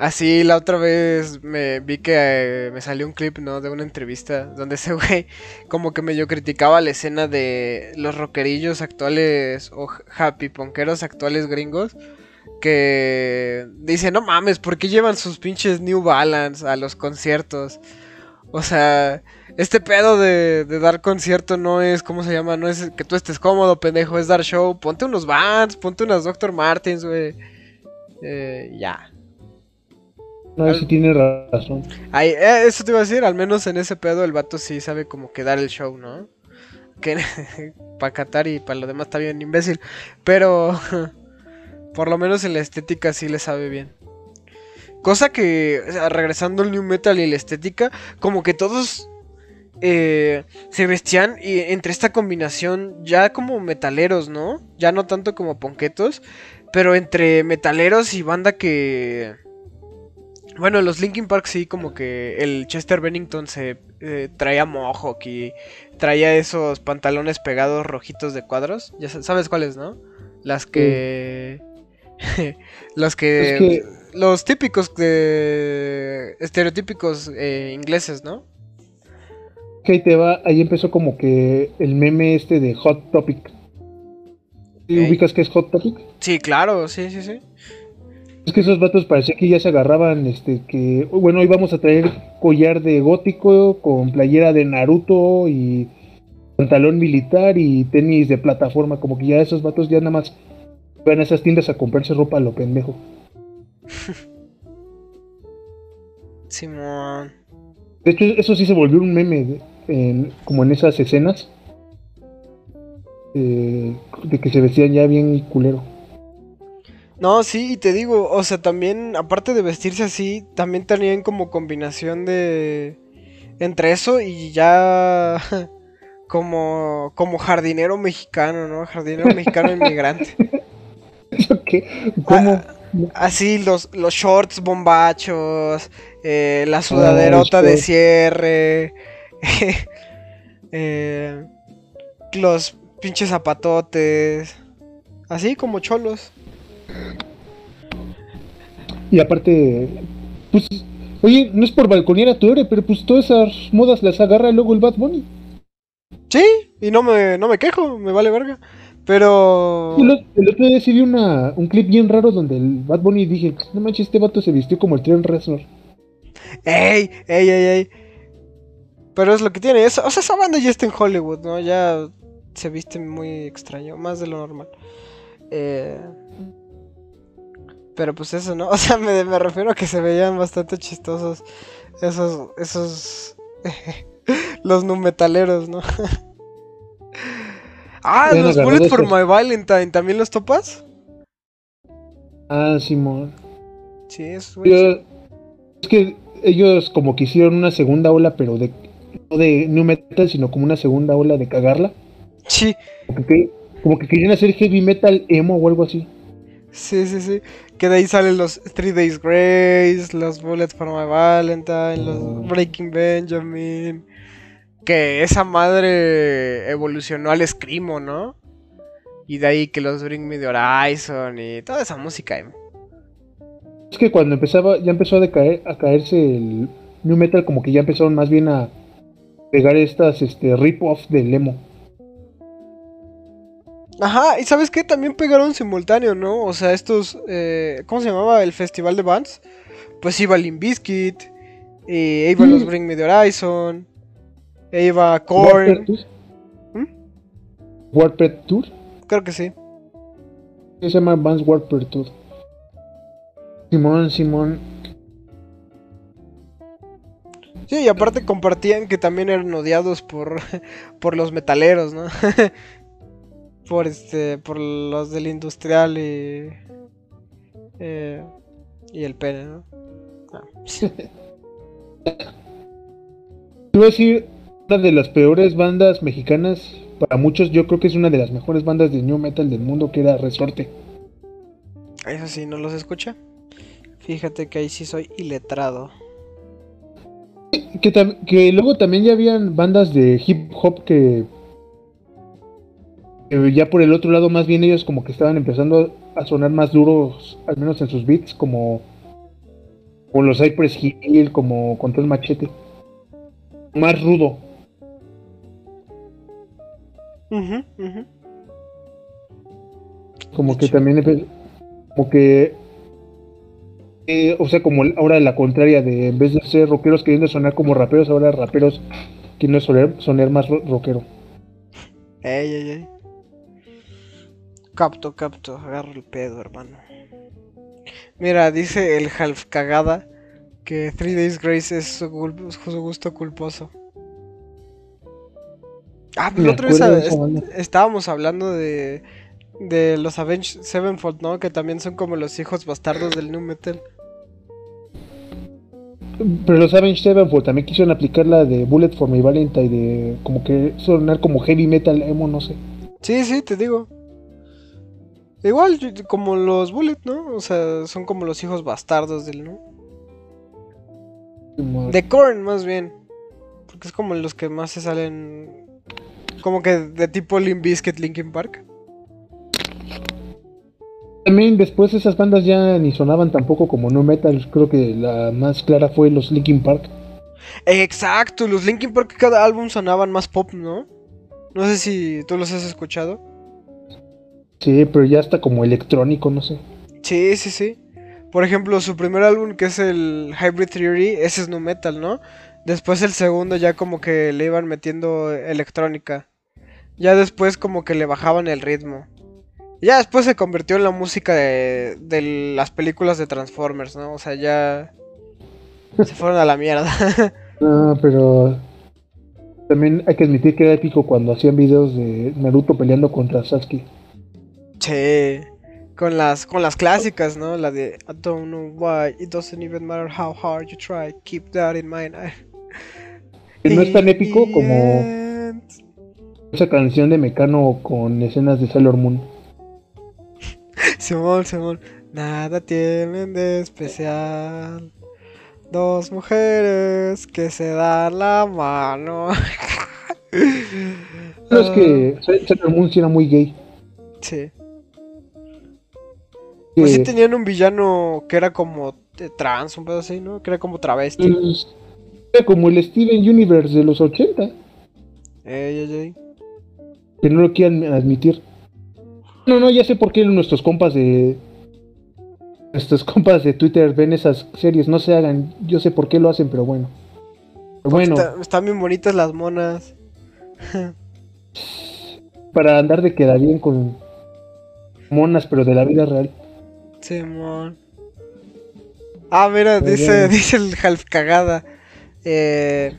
Así la otra vez me vi que eh, me salió un clip, ¿no? De una entrevista donde ese güey como que medio criticaba la escena de los rockerillos actuales o happy punkeros actuales gringos. Que dice, no mames, ¿por qué llevan sus pinches New Balance a los conciertos? O sea, este pedo de, de dar concierto no es, ¿cómo se llama? No es que tú estés cómodo, pendejo, es dar show. Ponte unos Vans, ponte unas Dr. Martens, güey. Eh, ya. No, sí tiene razón. Ay, eh, eso te iba a decir, al menos en ese pedo el vato sí sabe como que dar el show, ¿no? Que para Qatar y para lo demás está bien imbécil. Pero por lo menos en la estética sí le sabe bien. Cosa que, o sea, regresando al New Metal y la estética, como que todos eh, se vestían y entre esta combinación ya como metaleros, ¿no? Ya no tanto como ponquetos, pero entre metaleros y banda que... Bueno, los Linkin Park sí, como que el Chester Bennington se eh, traía mohawk y traía esos pantalones pegados rojitos de cuadros. Ya sabes cuáles, ¿no? Las que... los que... Es que- Los típicos de... Estereotípicos eh, ingleses, ¿no? Que ahí te va, ahí empezó como que el meme este de Hot Topic. ¿Sí Ok. ¿Ubicas qué es Hot Topic? Sí, claro, sí, sí, sí. Es que esos vatos parecía que ya se agarraban, este, que, bueno, hoy vamos a traer collar de gótico con playera de Naruto y pantalón militar y tenis de plataforma, como que ya esos vatos ya nada más van a esas tiendas a comprarse ropa a lo pendejo. Simón. De hecho, eso sí se volvió un meme, en- como en esas escenas, eh, de que se vestían ya bien culero. No, sí, y te digo, o sea, también, aparte de vestirse así, también tenían como combinación de... Entre eso y ya... Como, como jardinero mexicano, ¿no? Jardinero mexicano inmigrante. ¿Eso qué? ¿Cómo? Ah, Así, los, los shorts bombachos, eh, la sudaderota de shorts. cierre, eh, los pinches zapatotes, así como cholos. Y aparte, pues, oye, no es por balconear a tu héroe, pero pues todas esas modas las agarra luego el Bad Bunny. Sí, y no me, no me quejo, me vale verga. Pero... El, otro día sí vi una, un clip bien raro donde el Bad Bunny dije, no manches, este vato se vistió como el Tren Reznor. ¡Ey! ¡Ey, ey, ey! Pero es lo que tiene. eso- o sea, esa banda ya está en Hollywood, ¿no? Ya se viste muy extraño, más de lo normal. Eh, Pero pues eso, ¿no? O sea, me, me refiero a que se veían bastante chistosos esos... esos... los nu metaleros, ¿no? ah, los Bullet for My Valentine, ¿también los topas? Ah, Simón. Sí, es Yo- es que ellos como que hicieron una segunda ola, pero de no de new metal, sino como una segunda ola de cagarla. Sí, Como que, como que querían hacer heavy metal emo o algo así. Sí, sí, sí. Que de ahí salen los Three Days Grace, los Bullets for My Valentine, los Breaking Benjamin. Que esa madre evolucionó al Screamo, ¿no? Y de ahí que los Bring Me the Horizon y toda esa música. emo. Es que cuando empezaba, ya empezó a decaer, a caerse el new metal, como que ya empezaron más bien a pegar estas este rip-off del emo. Ajá, y ¿sabes qué? También pegaron simultáneo, ¿no? O sea, estos... eh, ¿Cómo se llamaba el festival de bands? Pues iba Limp Bizkit, y iba los Mm. Bring Me the Horizon, iba Warped Korn. Tour. ¿Mm? Warped Tour. Creo que sí. Se llama Vans Warped Tour. Simón, Simón. Sí, y aparte compartían que también eran odiados por, por los metaleros, ¿no? por este, por los del industrial y eh, y el pene, ¿no? Te voy a decir, una de las peores bandas mexicanas, para muchos yo creo que es una de las mejores bandas de new metal del mundo, que era Resorte. Eso sí, ¿no los escucha? Fíjate que ahí sí soy iletrado. Que, que luego también ya habían bandas de hip hop que, que ya por el otro lado más bien ellos como que estaban empezando a sonar más duros, al menos en sus beats, como, como los Cypress Hill, como Control Machete. Más rudo. Como que también como que eh, o sea como ahora la contraria de en vez de ser rockeros queriendo sonar como raperos ahora raperos queriendo sonar, sonar más ro- rockero Ey, ey, ey. Capto, capto, agarro el pedo, hermano. Mira, dice el half cagada que Three Days Grace es su, gusto culposo. Ah, la otra vez est- estábamos hablando de, de los Avenged Sevenfold, ¿no? Que también son como los hijos bastardos del New Metal. pero los Avenged Sevenfold también quisieron aplicar la de Bullet for My Valentine, de como que sonar como heavy metal emo, no sé. Sí, sí, te digo. Igual como los Bullet, ¿no? O sea, son como los hijos bastardos del, ¿no? De Korn, más bien. Porque es como los que más se salen. Como que de tipo Limp Bizkit, Linkin Park. También después esas bandas ya ni sonaban tampoco como no metal, creo que la más clara fue los Linkin Park. Exacto, los Linkin Park cada álbum sonaban más pop, ¿no? No sé si tú los has escuchado. Sí, pero ya está como electrónico, no sé. Sí, sí, sí. Por ejemplo, su primer álbum, que es el Hybrid Theory, ese es no metal, ¿no? Después el segundo ya como que le iban metiendo electrónica. Ya después como que le bajaban el ritmo. Ya después se convirtió en la música de, de las películas de Transformers, ¿no? O sea, ya se fueron a la mierda. Ah, pero también hay que admitir que era épico cuando hacían videos de Naruto peleando contra Sasuke. Che, con las, con las clásicas, ¿no? La de I don't know why, it doesn't even matter how hard you try, keep that in mind. Que no es tan épico como esa canción de Mecano con escenas de Sailor Moon. Simón, Simón. Nada tienen de especial. Dos mujeres que se dan la mano. No es que Sa- Sailor Moon sí era muy gay. Sí. Pues sí tenían un villano que era como de trans, un pedo así, ¿no? Que era como travesti. era como el Steven Universe de los 80, Ey, ey, ey. que no lo quieren admitir. No, no, ya sé por qué nuestros compas de. Nuestros compas de Twitter ven esas series, no se hagan. Yo sé por qué lo hacen, pero bueno. Pero bueno, Está- están bien bonitas las monas. para andar de queda bien con monas, pero de la vida real. Simón. Ah, mira, Muy dice, bien. dice el half cagada. Eh,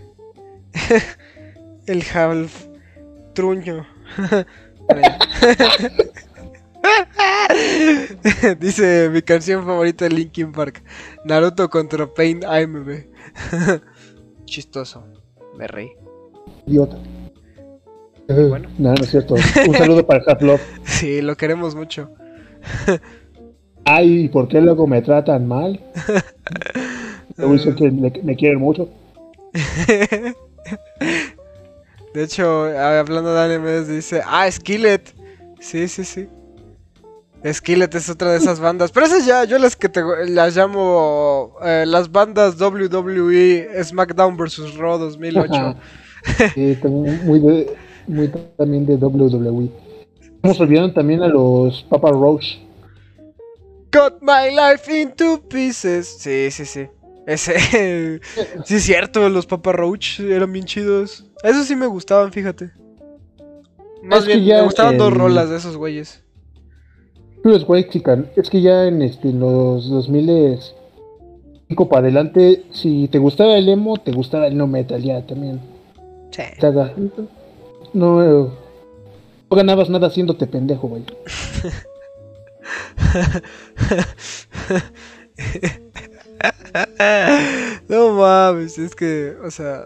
el half truño. dice mi canción favorita de Linkin Park. Naruto contra Pain AMB. Chistoso. Me reí. Idiota. Bueno. No, no es cierto. Un saludo para Half Love. Sí, lo queremos mucho. Ay, ¿y por qué luego me tratan mal? Luego dicen que me, me quieren mucho. De hecho, hablando de animes, dice, ah, Skillet. Sí, sí, sí. Skillet es otra de esas bandas. Pero esas ya, yo las que te, las llamo eh, las bandas WWE SmackDown vs. Raw 2008. Sí, también muy, de, muy también de WWE. También a los Papa Roach. Cut my life into pieces. Sí, sí, sí. Ese. sí, es cierto, los Papa Roach eran bien chidos. Esos sí me gustaban, fíjate. Más Es que bien, ya me gustaban dos rolas de esos güeyes. Los White Chicken. Es que ya en este, los 2005 para adelante, si te gustaba el emo, te gustaba el no metal ya también. Sí. Te haga- No, no ganabas nada haciéndote pendejo, güey. no mames, es que, o sea,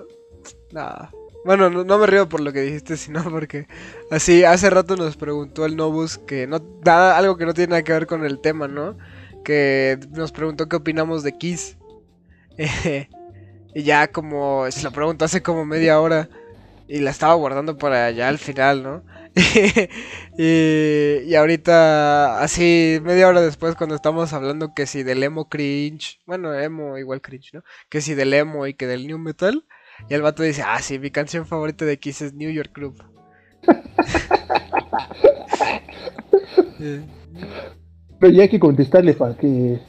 nada. Bueno, no, me río por lo que dijiste, sino porque así hace rato nos preguntó el Nobus que no nada, algo que no tiene nada que ver con el tema, ¿no? Que nos preguntó qué opinamos de Kiss. Y ya como se lo preguntó hace como media hora y la estaba guardando para allá al final, ¿no? y, y ahorita, así media hora después, cuando estamos hablando que si del emo cringe, bueno, emo igual cringe, ¿no? Que si del emo y que del new metal, y el vato dice, ah, sí, mi canción favorita de Kiss es New York Club. Pero ya hay que contestarle para que,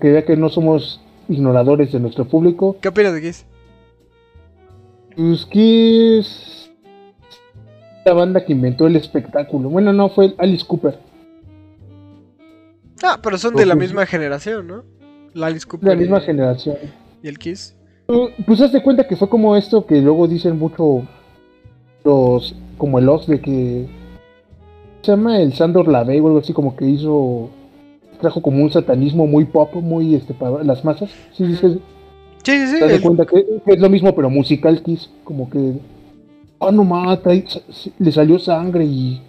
que vea que no somos ignoradores de nuestro público. ¿Qué opinas de Kiss? Pues es la banda que inventó el espectáculo. Bueno, no, fue Alice Cooper. Ah, pero son de la misma generación, ¿no? La Alice Cooper La misma y- generación. y el Kiss. Pues haz de cuenta que fue como esto que luego dicen mucho los como el Ox de que se llama el Sandor Lavey o algo así como que hizo trajo como un satanismo muy pop, muy este para las masas. Sí, dices, Sí, sí, sí. Te das el- cuenta que es lo mismo, pero musical Kiss. Como que. Ah, no mata. Le salió sangre y.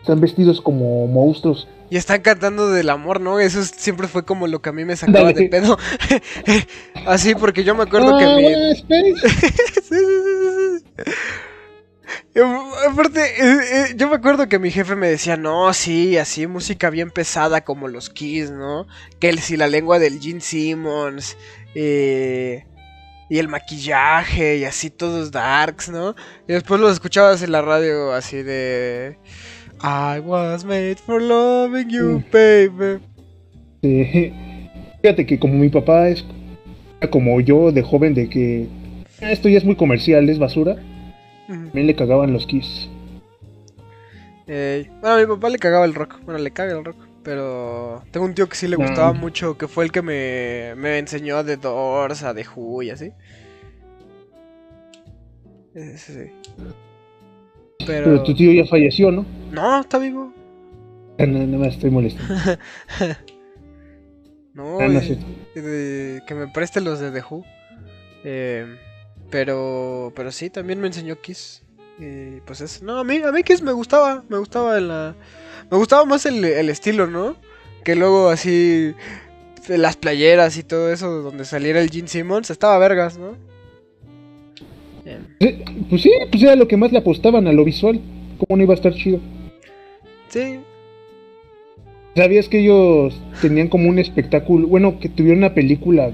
Están vestidos como monstruos. Y están cantando del amor, ¿no? Eso es- siempre fue como lo que a mí me sacaba Ándale. de pedo. Así, porque yo me acuerdo que Ah, mi... Space. Sí, sí, sí. Y, Aparte, eh, eh, yo me acuerdo que mi jefe me decía, no, sí, así música bien pesada como los Kiss, ¿no? Que el, si la lengua del Gene Simmons, eh, y el maquillaje, y así todos darks, ¿no? Y después los escuchabas en la radio así de... I was made for loving you, baby. Sí. Fíjate que como mi papá es como yo de joven de que "Ah, esto ya es muy comercial, es basura, Ujú. también le cagaban los Kiss. Eh, bueno, a mi papá le cagaba el rock. Bueno, le caga el rock. Pero tengo un tío que sí le gustaba Ah. mucho, que fue el que me, me enseñó a The Doors, a The Who y así. Sí, sí. Pero... Pero tu tío ya falleció, ¿no? No, está vivo. Ah, No, no me estoy molestando. No, Ah, no y- sé. y de- que me preste los de The Who. Eh, pero, pero sí, también me enseñó Kiss. Y pues eso. No, a mí, a mí Kiss me gustaba. Me gustaba la. Me gustaba más el, el estilo, ¿no? Que luego así. Las playeras y todo eso, donde saliera el Gene Simmons, estaba vergas, ¿no? Eh, Eh, Pues sí, pues era lo que más le apostaban a lo visual. ¿Cómo no iba a estar chido? sí, ¿Sabías que ellos tenían como un espectáculo? Bueno, que tuvieron una película.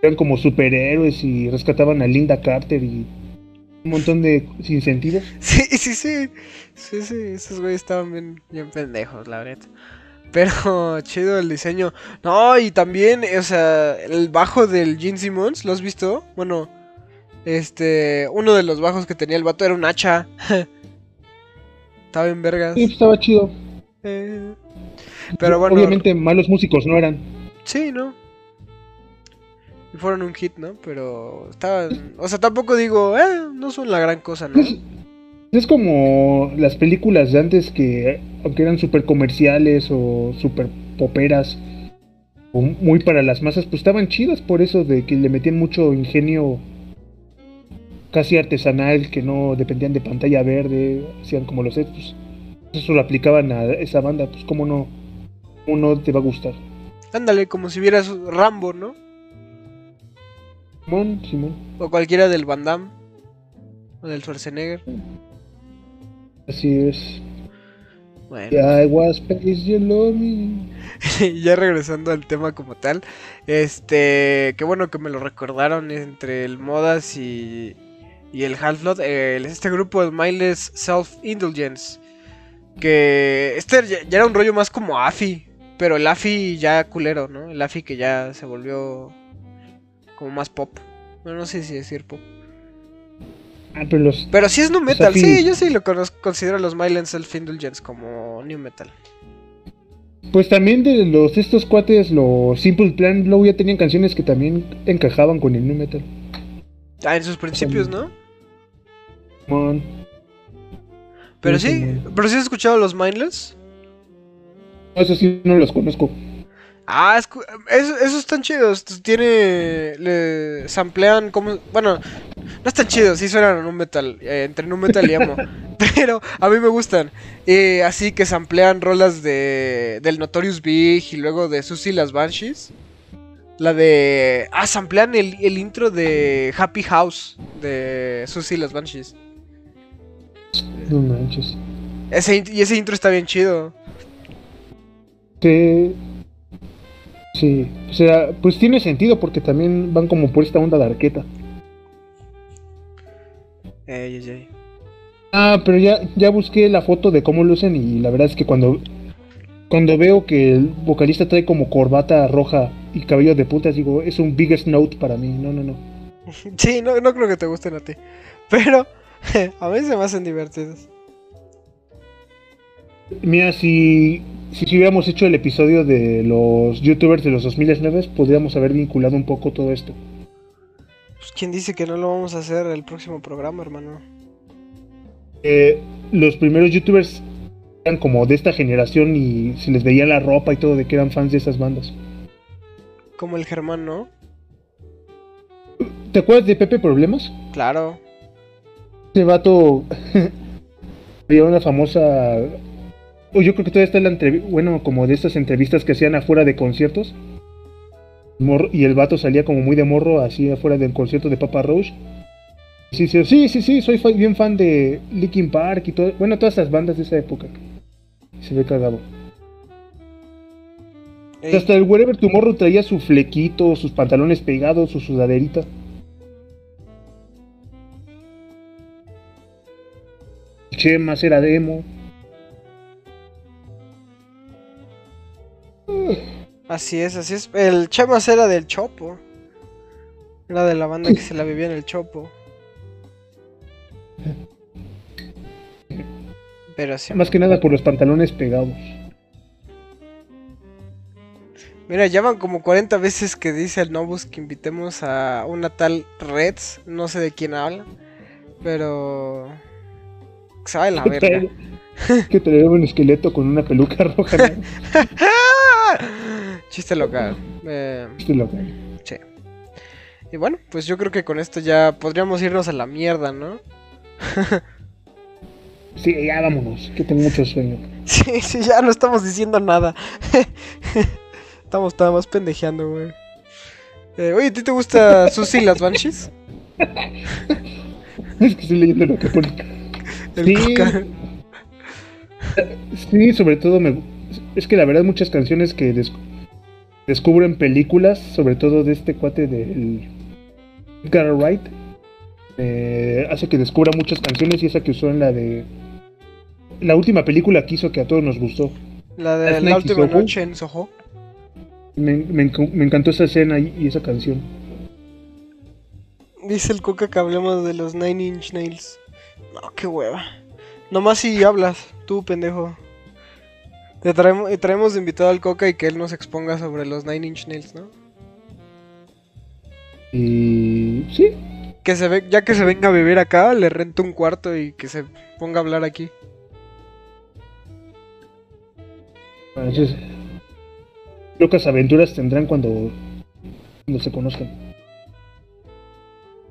Eran como superhéroes y rescataban a Linda Carter y un montón de sin sentido. Sí, sí, sí. Sí, sí, esos güeyes estaban bien, bien pendejos, la neta. Pero chido el diseño. No, y también, o sea, el bajo del Gene Simmons, ¿lo has visto? Bueno, este, uno de los bajos que tenía el vato era un hacha. Estaba en vergas. Sí, pues, estaba chido. Eh, Pero bueno, Obviamente malos músicos no eran. sí, ¿no? Y fueron un hit, ¿no? Pero estaban, o sea, tampoco digo, eh, no son la gran cosa, ¿no? Es, es como las películas de antes que, aunque eran súper comerciales o súper poperas, o muy para las masas, pues estaban chidas por eso de que le metían mucho ingenio casi artesanal, que no dependían de pantalla verde, hacían como los pues, eso lo aplicaban a esa banda, pues cómo no, cómo no te va a gustar. Ándale, como si vieras Rambo, ¿no? Simón, Simón, O cualquiera del Van Damme. O del Schwarzenegger. así es. Bueno. I was space, you love me. ya regresando al tema como tal. Este. Qué bueno que me lo recordaron entre el Modas y. Y el Half-Blood. eh, este grupo de Mindless Self-Indulgence. Que. Este ya, ya era un rollo más como AFI. Pero el AFI ya culero, ¿no? El AFI que ya se volvió. Como más pop. Bueno, no sé si decir pop. Ah, pero los Pero sí es nu metal, sí, yo sí lo conozco, considero los Myland Self Indulgence como new metal. Pues también de los estos cuates, los Simple Plan, luego ya tenían canciones que también encajaban con el nu metal. Ah, en sus principios, ¿no? Mon. Pero sí, pero sí has escuchado los Mindless. Eso sí no los conozco. Ah, eso- esos están chidos. Tiene. Le samplean como. Bueno, no están chidos, sí suenan a nu metal. eh, entre nu metal y emo. pero a mí me gustan. Eh, así que samplean rolas de. Del Notorious Big y luego de Susie las Banshees. La de. Ah, samplean el, el intro de Happy House de Susie las Banshees. No manches. Ese, y ese intro está bien chido. Sí. Sí. O sea, pues tiene sentido porque también van como por esta onda de arqueta. Ey, ey, ey. Ah, pero ya, ya busqué la foto de cómo lucen y la verdad es que cuando, cuando veo que el vocalista trae como corbata roja y cabello de puntas, digo, es un biggest note para mí. No, no, no. Sí, no, no creo que te gusten a ti. Pero a mí se me hacen divertidos. Mira, si, si hubiéramos hecho el episodio de los youtubers de los 2009, podríamos haber vinculado un poco todo esto. Pues, ¿Quién dice que no lo vamos a hacer el próximo programa, hermano? Eh, los primeros youtubers eran como de esta generación y se les veía la ropa y todo de que eran fans de esas bandas. Como el Germán, ¿no? ¿Te acuerdas de Pepe Problemas? Claro. Ese vato. había una famosa. O yo creo que todavía está la entrevista. Bueno, como de estas entrevistas que hacían afuera de conciertos. Morro- y el vato salía como muy de morro, así afuera del concierto de Papa Roach. Sí, sí, sí, sí, sí, soy bien fan de Linkin Park y todo. Bueno, todas esas bandas de esa época. Se ve cagado. Ey, Hasta el Wherever Tomorrow traía su flequito, sus pantalones pegados, su sudaderita. Chemas era demo. Así es, así es. El Chemas era del Chopo. Era de la banda que se la vivía en el Chopo. Pero sí. Más que nada por los pantalones pegados. Mira, ya van como 40 veces que dice el Nobus que invitemos a una tal Reds. No sé de quién habla. Pero. Sabe la verga. que traía un esqueleto con una peluca roja. ¿no? Chiste local. Eh, Este loco. sí. Y bueno, pues yo creo que con esto ya podríamos irnos a la mierda, ¿no? Sí, ya vámonos, que tengo mucho sueño. Sí, sí, ya no estamos diciendo nada. estamos nada más pendejeando, güey. Eh, oye, ¿a ti te gusta Susie y las Banshees? Es que estoy leyendo lo que pone. El Sí. Coca. Sí, sobre todo me... Es que la verdad muchas canciones que des- descubren películas, sobre todo de este cuate del Edgar Wright, eh, hace que descubra muchas canciones y esa que usó en la de... La última película que hizo que a todos nos gustó. La de la última Soho. noche en Soho. Me, me encu- me encantó esa escena y, y esa canción. Dice el Coca que hablemos de los Nine Inch Nails. No, qué hueva. Nomás si hablas, tú pendejo. Te traemos, y traemos de invitado al Coca y que él nos exponga sobre los Nine Inch Nails, ¿no? Y... Sí, Que se ve, ya que se venga a vivir acá, le rento un cuarto y que se ponga a hablar aquí. entonces... Locas aventuras tendrán cuando, cuando se conozcan.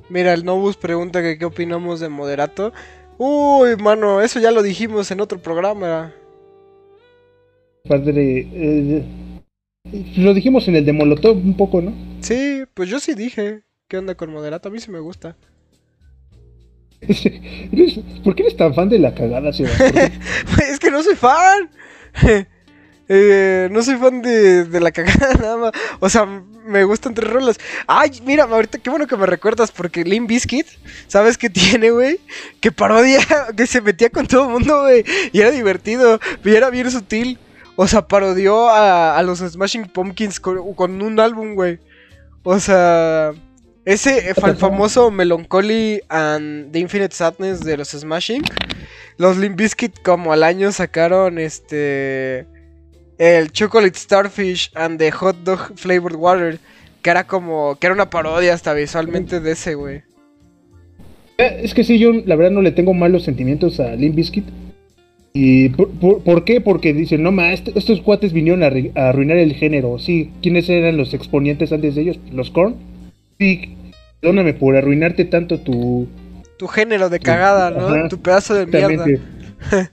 Mira, el Nobus pregunta que qué opinamos de Moderato. Uy, mano, eso ya lo dijimos en otro programa. Padre... eh, lo dijimos en el de Molotov un poco, ¿no? Sí, pues yo sí dije. ¿Qué onda con Moderato? A mí sí me gusta. Eres- ¿Por qué eres tan fan de la cagada, Sebastián? es que no soy fan. Eh, no soy fan de, de la cagada nada más. O sea, me gustan tres rolas. Ay, mira, ahorita qué bueno que me recuerdas porque Limp Bizkit, ¿sabes qué tiene, güey? Que parodia, que se metía con todo el mundo, güey. Y era divertido, y era bien sutil. O sea, parodió a, a los Smashing Pumpkins con, con un álbum, güey. O sea, ese fa- famoso Melancholy and the Infinite Sadness de los Smashing. Los Limp Bizkit como al año sacaron este el Chocolate Starfish and the Hot Dog Flavored Water, que era como que era una parodia hasta visualmente de ese, güey. Eh, es que sí, yo la verdad no le tengo malos sentimientos a Limp Bizkit. ¿Y por, por- por qué? Porque dicen, no ma, est- estos cuates vinieron a, arru- a arruinar el género. Sí, ¿quiénes eran los exponentes antes de ellos? ¿Los Korn? Sí, perdóname por arruinarte tanto tu... Tu género de cagada, ¿no? Ajá, tu pedazo de mierda.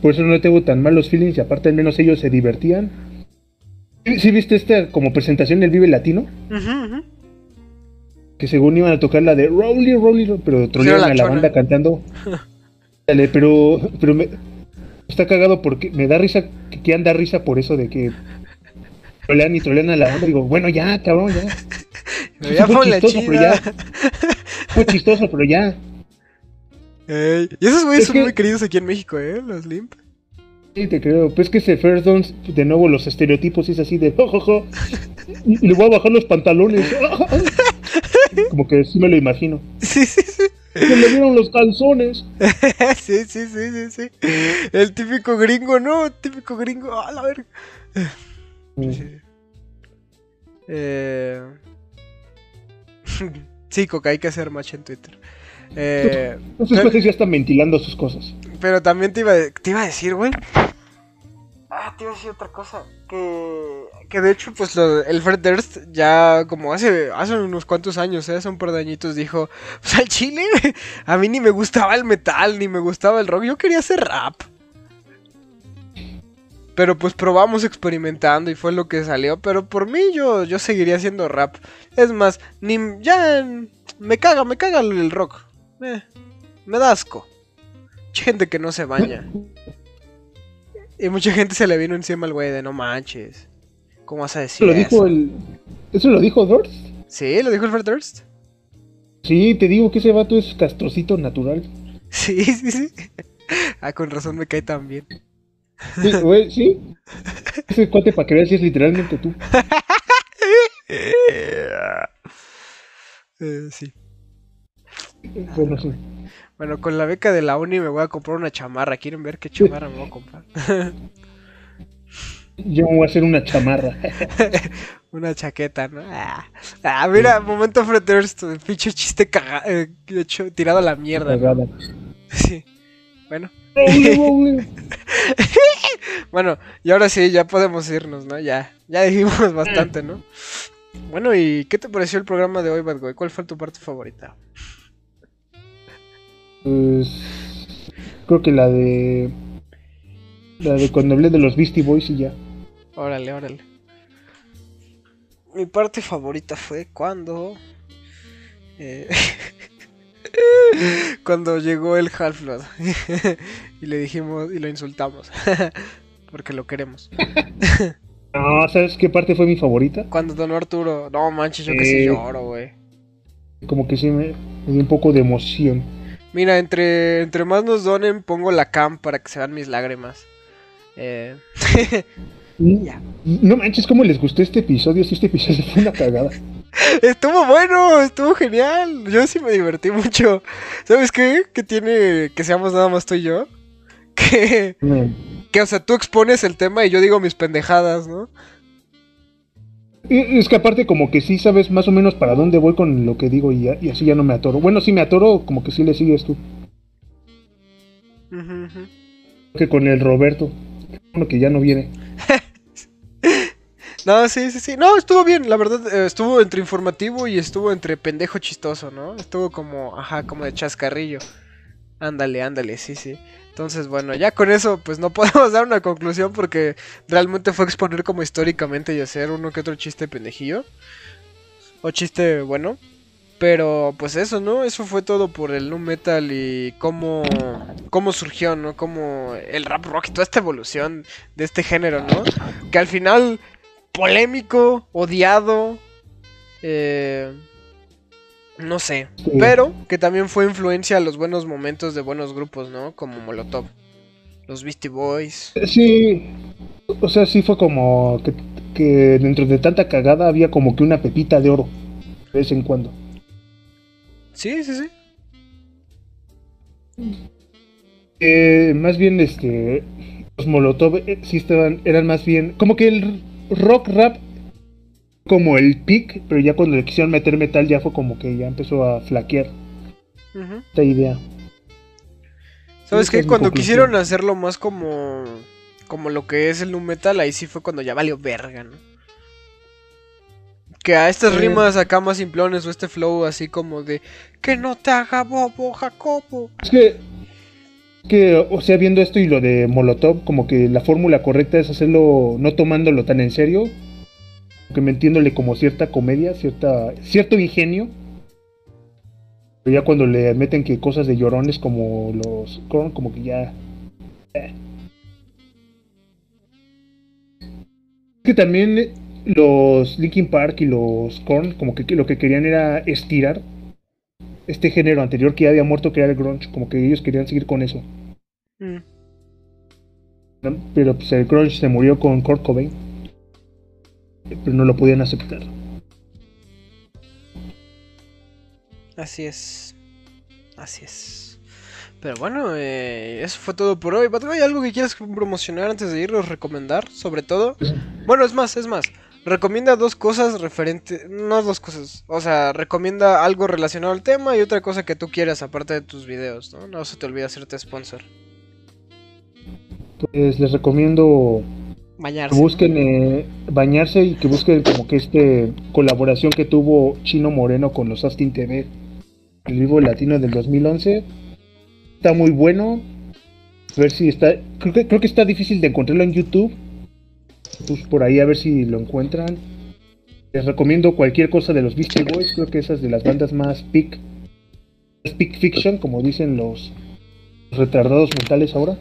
Por eso no tengo tan malos feelings y aparte al menos ellos se divertían. ¿Sí, sí viste esta como presentación del Vive Latino? Ujú. Que según iban a tocar la de Rolly, Rolly, pero trolearon a la chona. banda cantando. Dale, pero, pero me, está cagado porque me da risa, que, que anda risa por eso de que trolean y trolean a la banda. Digo, bueno, ya, cabrón, ya. Ya Fue chistoso, pero ya. Fue chistoso, pero ya. Ey, Y esos güeyes Es son que- muy queridos aquí en México, ¿eh? Los Limp. Sí, te creo. Pues que ese First Dance, de nuevo los estereotipos es así de jojojo. Y le voy a bajar los pantalones. Como que sí me lo imagino. Sí, sí, sí. Se le vieron los calzones. sí, sí, sí, sí, sí. El típico gringo, ¿no? El típico gringo. A la verga. Sí. Eh... sí, Coca, hay que hacer match en Twitter. Eh, Esos ya están ventilando sus cosas. pero también te iba, te iba a decir, güey. Ah, te iba a decir otra cosa. Que, que de hecho, pues lo, el Fred Durst ya como hace, hace unos cuantos años, ¿eh? hace un par de añitos, dijo: Pues al chile, a mí ni me gustaba el metal, ni me gustaba el rock. Yo quería hacer rap. Pero pues probamos experimentando y fue lo que salió. Pero por mí yo, yo seguiría haciendo rap. Es más, ni ya me caga, me caga el rock. Eh, me da asco. Gente que no se baña. Y mucha gente se le vino encima al güey de no manches. ¿Cómo vas a decir ¿Lo dijo eso? el... ¿Eso lo dijo Durst? Sí, lo dijo el Fred Durst. Sí, te digo que ese vato es castrocito natural. Sí, sí, sí. Ah, con razón me cae tan bien. Sí, güey, sí. Ese cuate para que veas si es literalmente tú. Eh, sí. Bueno, sí. Bueno, con la beca de la uni me voy a comprar una chamarra. ¿Quieren ver qué chamarra me voy a comprar? Yo me voy a hacer una chamarra. una chaqueta, ¿no? Ah, Ah, mira, momento Durst, el pinche chiste caga eh, hecho, tirado a la mierda. Sí. Bueno. Bueno, y ahora sí, ya podemos irnos, ¿no? Ya, ya dijimos bastante, ¿no? Bueno, ¿y qué te pareció el programa de hoy, Bad Boy? ¿Cuál fue tu parte favorita? Pues creo que la de la de cuando hablé de los Beastie Boys y ya. Órale, órale. Mi parte favorita fue cuando... eh, cuando llegó el Half-Blood. y le dijimos y lo insultamos. Porque lo queremos. No, ¿sabes qué parte fue mi favorita? Cuando donó Arturo... No manches, yo que sí Eh. lloro, güey. Como que sí me, me dio un poco de emoción. Mira, entre, entre más nos donen, pongo la cam para que se vean mis lágrimas. Eh. No manches, ¿cómo les gustó este episodio? Si este episodio fue una cagada. estuvo bueno, estuvo genial. Yo sí me divertí mucho. ¿Sabes qué? Que tiene que seamos nada más tú y yo. Que, que, o sea, tú expones el tema y yo digo mis pendejadas, ¿no? Es que aparte como que sí sabes más o menos para dónde voy con lo que digo y, así ya no me atoro. Bueno, sí me atoro, como que sí le sigues tú. Ujú. Que con el Roberto. Bueno, que ya no viene. No, sí, sí, sí. No, estuvo bien, la verdad. eh, estuvo entre informativo y estuvo entre pendejo chistoso, ¿no? Estuvo como, ajá, como de chascarrillo. Ándale, ándale, sí, sí. Entonces, bueno, ya con eso, pues no podemos dar una conclusión porque realmente fue exponer como históricamente y hacer uno que otro chiste pendejillo. O chiste bueno. Pero pues eso, ¿no? Eso fue todo por el nu metal y cómo, cómo surgió, ¿no? Como el rap rock y toda esta evolución de este género, ¿no? Que al final polémico, odiado, eh, no sé, Sí. pero que también fue influencia a los buenos momentos de buenos grupos, ¿no? Como Molotov, los Beastie Boys. Sí, o sea, sí fue como que, que dentro de tanta cagada había como que una pepita de oro de vez en cuando. Sí, sí, sí. Eh, más bien, este, los Molotov eh, sí estaban, eran más bien, como que el rock rap, como el pick, pero ya cuando le quisieron meter metal ya fue como que ya empezó a flaquear esta idea. ¿Sabes qué? Cuando quisieron hacerlo más como como lo que es el nu metal, ahí sí fue cuando ya valió verga, ¿no? Que a estas rimas acá más simplones o este flow así como de que no te haga bobo, Jacobo. Es que, que, o sea, viendo esto y lo de Molotov, como que la fórmula correcta es hacerlo no tomándolo tan en serio, que metiéndole como cierta comedia, cierta, cierto ingenio. Pero ya cuando le meten que cosas de llorones como los como que ya. eh. Es que también eh, los Linkin Park y los Korn, como que lo que querían era estirar este género anterior que ya había muerto, que era el grunge, como que ellos querían seguir con eso. Mm. Pero pues el grunge se murió con Kurt Cobain. Pero no lo podían aceptar. Así es. Así es. Pero bueno, eh, eso fue todo por hoy. Guy, ¿algo que quieras promocionar antes de irnos? Recomendar, sobre todo. Bueno, es más, es más. Recomienda dos cosas referentes. No dos cosas. O sea, recomienda algo relacionado al tema y otra cosa que tú quieras aparte de tus videos, ¿no? No se te olvide hacerte sponsor. Pues les recomiendo Bañarse. busquen eh, bañarse y que busquen como que este colaboración que tuvo Chino Moreno con los Austin TV, el vivo latino del 2011. Está muy bueno. A ver si está. Creo que, creo que está difícil de encontrarlo en YouTube. Pues por ahí a ver si lo encuentran. Les recomiendo cualquier cosa de los Beastie Boys. Creo que esas de las bandas más peak. peak fiction, como dicen los retardados mentales ahora.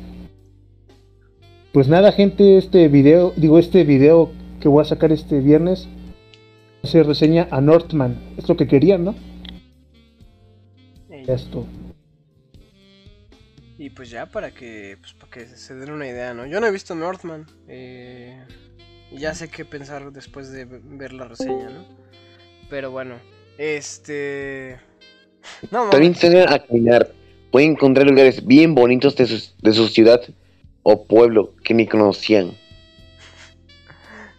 Pues nada, gente, este video, digo, este video que voy a sacar este viernes se reseña a Northman. Es lo que querían, ¿no? Ya es todo. Y pues ya para que, pues para que se den una idea, ¿no? Yo no he visto Northman. eh, y ya sé qué pensar después de ve- ver la reseña, ¿no? Pero bueno, este... No, También salgan a caminar. Pueden encontrar lugares bien bonitos de su, de su ciudad o pueblo que ni conocían.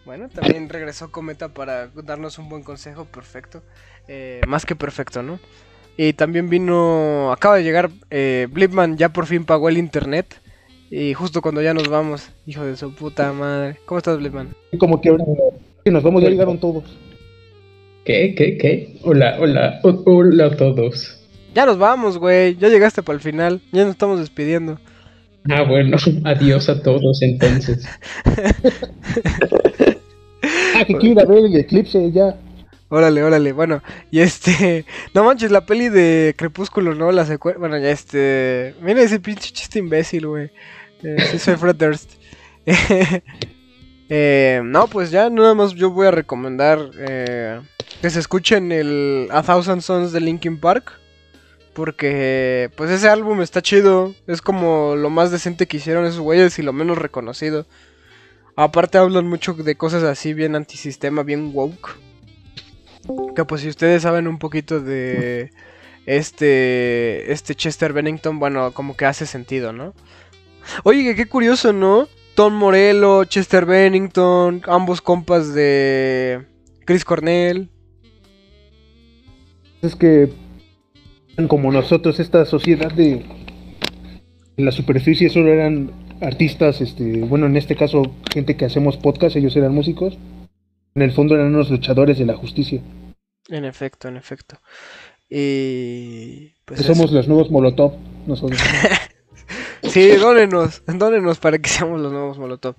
Bueno, también regresó Cometa para darnos un buen consejo, perfecto. Eh, más que perfecto, ¿no? Y también vino, acaba de llegar, eh, Blipman ya por fin pagó el internet. Y justo cuando ya nos vamos, hijo de su puta madre. ¿Cómo estás, Blipman? Como que ahora que nos vamos, ya llegaron todos. ¿Qué? ¿Qué? ¿Qué? Hola, hola, ho- hola a todos. Ya nos vamos, güey. Ya llegaste para el final. Ya nos estamos despidiendo. Ah, bueno, adiós a todos entonces. Ah, que quiero ver el eclipse ya. Órale, órale. Bueno, y este. No manches, la peli de Crepúsculo, ¿no? La secuela. Bueno, ya este. Mira ese pinche chiste imbécil, güey. Eh, sí, soy Fred Durst. Eh, no, pues ya nada más yo voy a recomendar eh, que se escuchen el A Thousand Sons de Linkin Park. Porque, pues ese álbum está chido. Es como lo más decente que hicieron esos güeyes y lo menos reconocido. Aparte hablan mucho de cosas así bien antisistema, bien woke. Que pues si ustedes saben un poquito de este este Chester Bennington, bueno, como que hace sentido, ¿no? Oye, qué curioso, ¿no? Tom Morello, Chester Bennington, ambos compas de Chris Cornell. Es que como nosotros, esta sociedad de en la superficie solo eran artistas, este, bueno, en este caso gente que hacemos podcast, ellos eran músicos. En el fondo eran unos luchadores de la justicia. En efecto, en efecto. Y pues Que somos los nuevos Molotov, nosotros. Sí, dónenos, dónenos para que seamos los nuevos Molotov.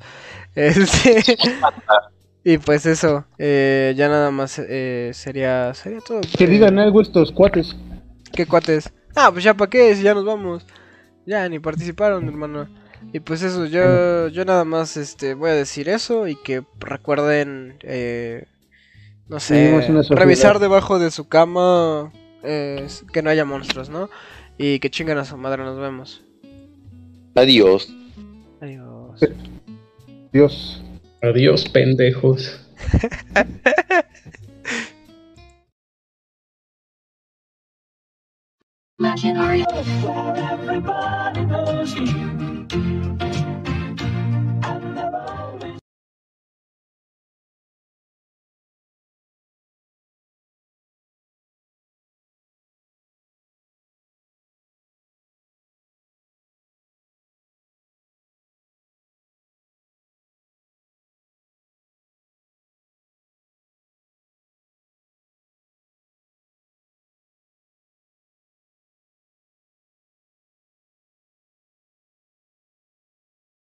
Este, y pues eso, eh, ya nada más eh, sería sería todo. que digan algo estos cuates. ¿Qué cuates? Ah, pues ya para qué, si ya nos vamos. Ya ni participaron, hermano. Y pues eso, yo yo nada más este voy a decir eso y que recuerden eh, no sé, revisar debajo de su cama eh, que no haya monstruos, ¿no? Y que chingan a su madre, nos vemos. Adiós. Adiós. Dios. Adiós, pendejos. Imaginary. Well, everybody knows you.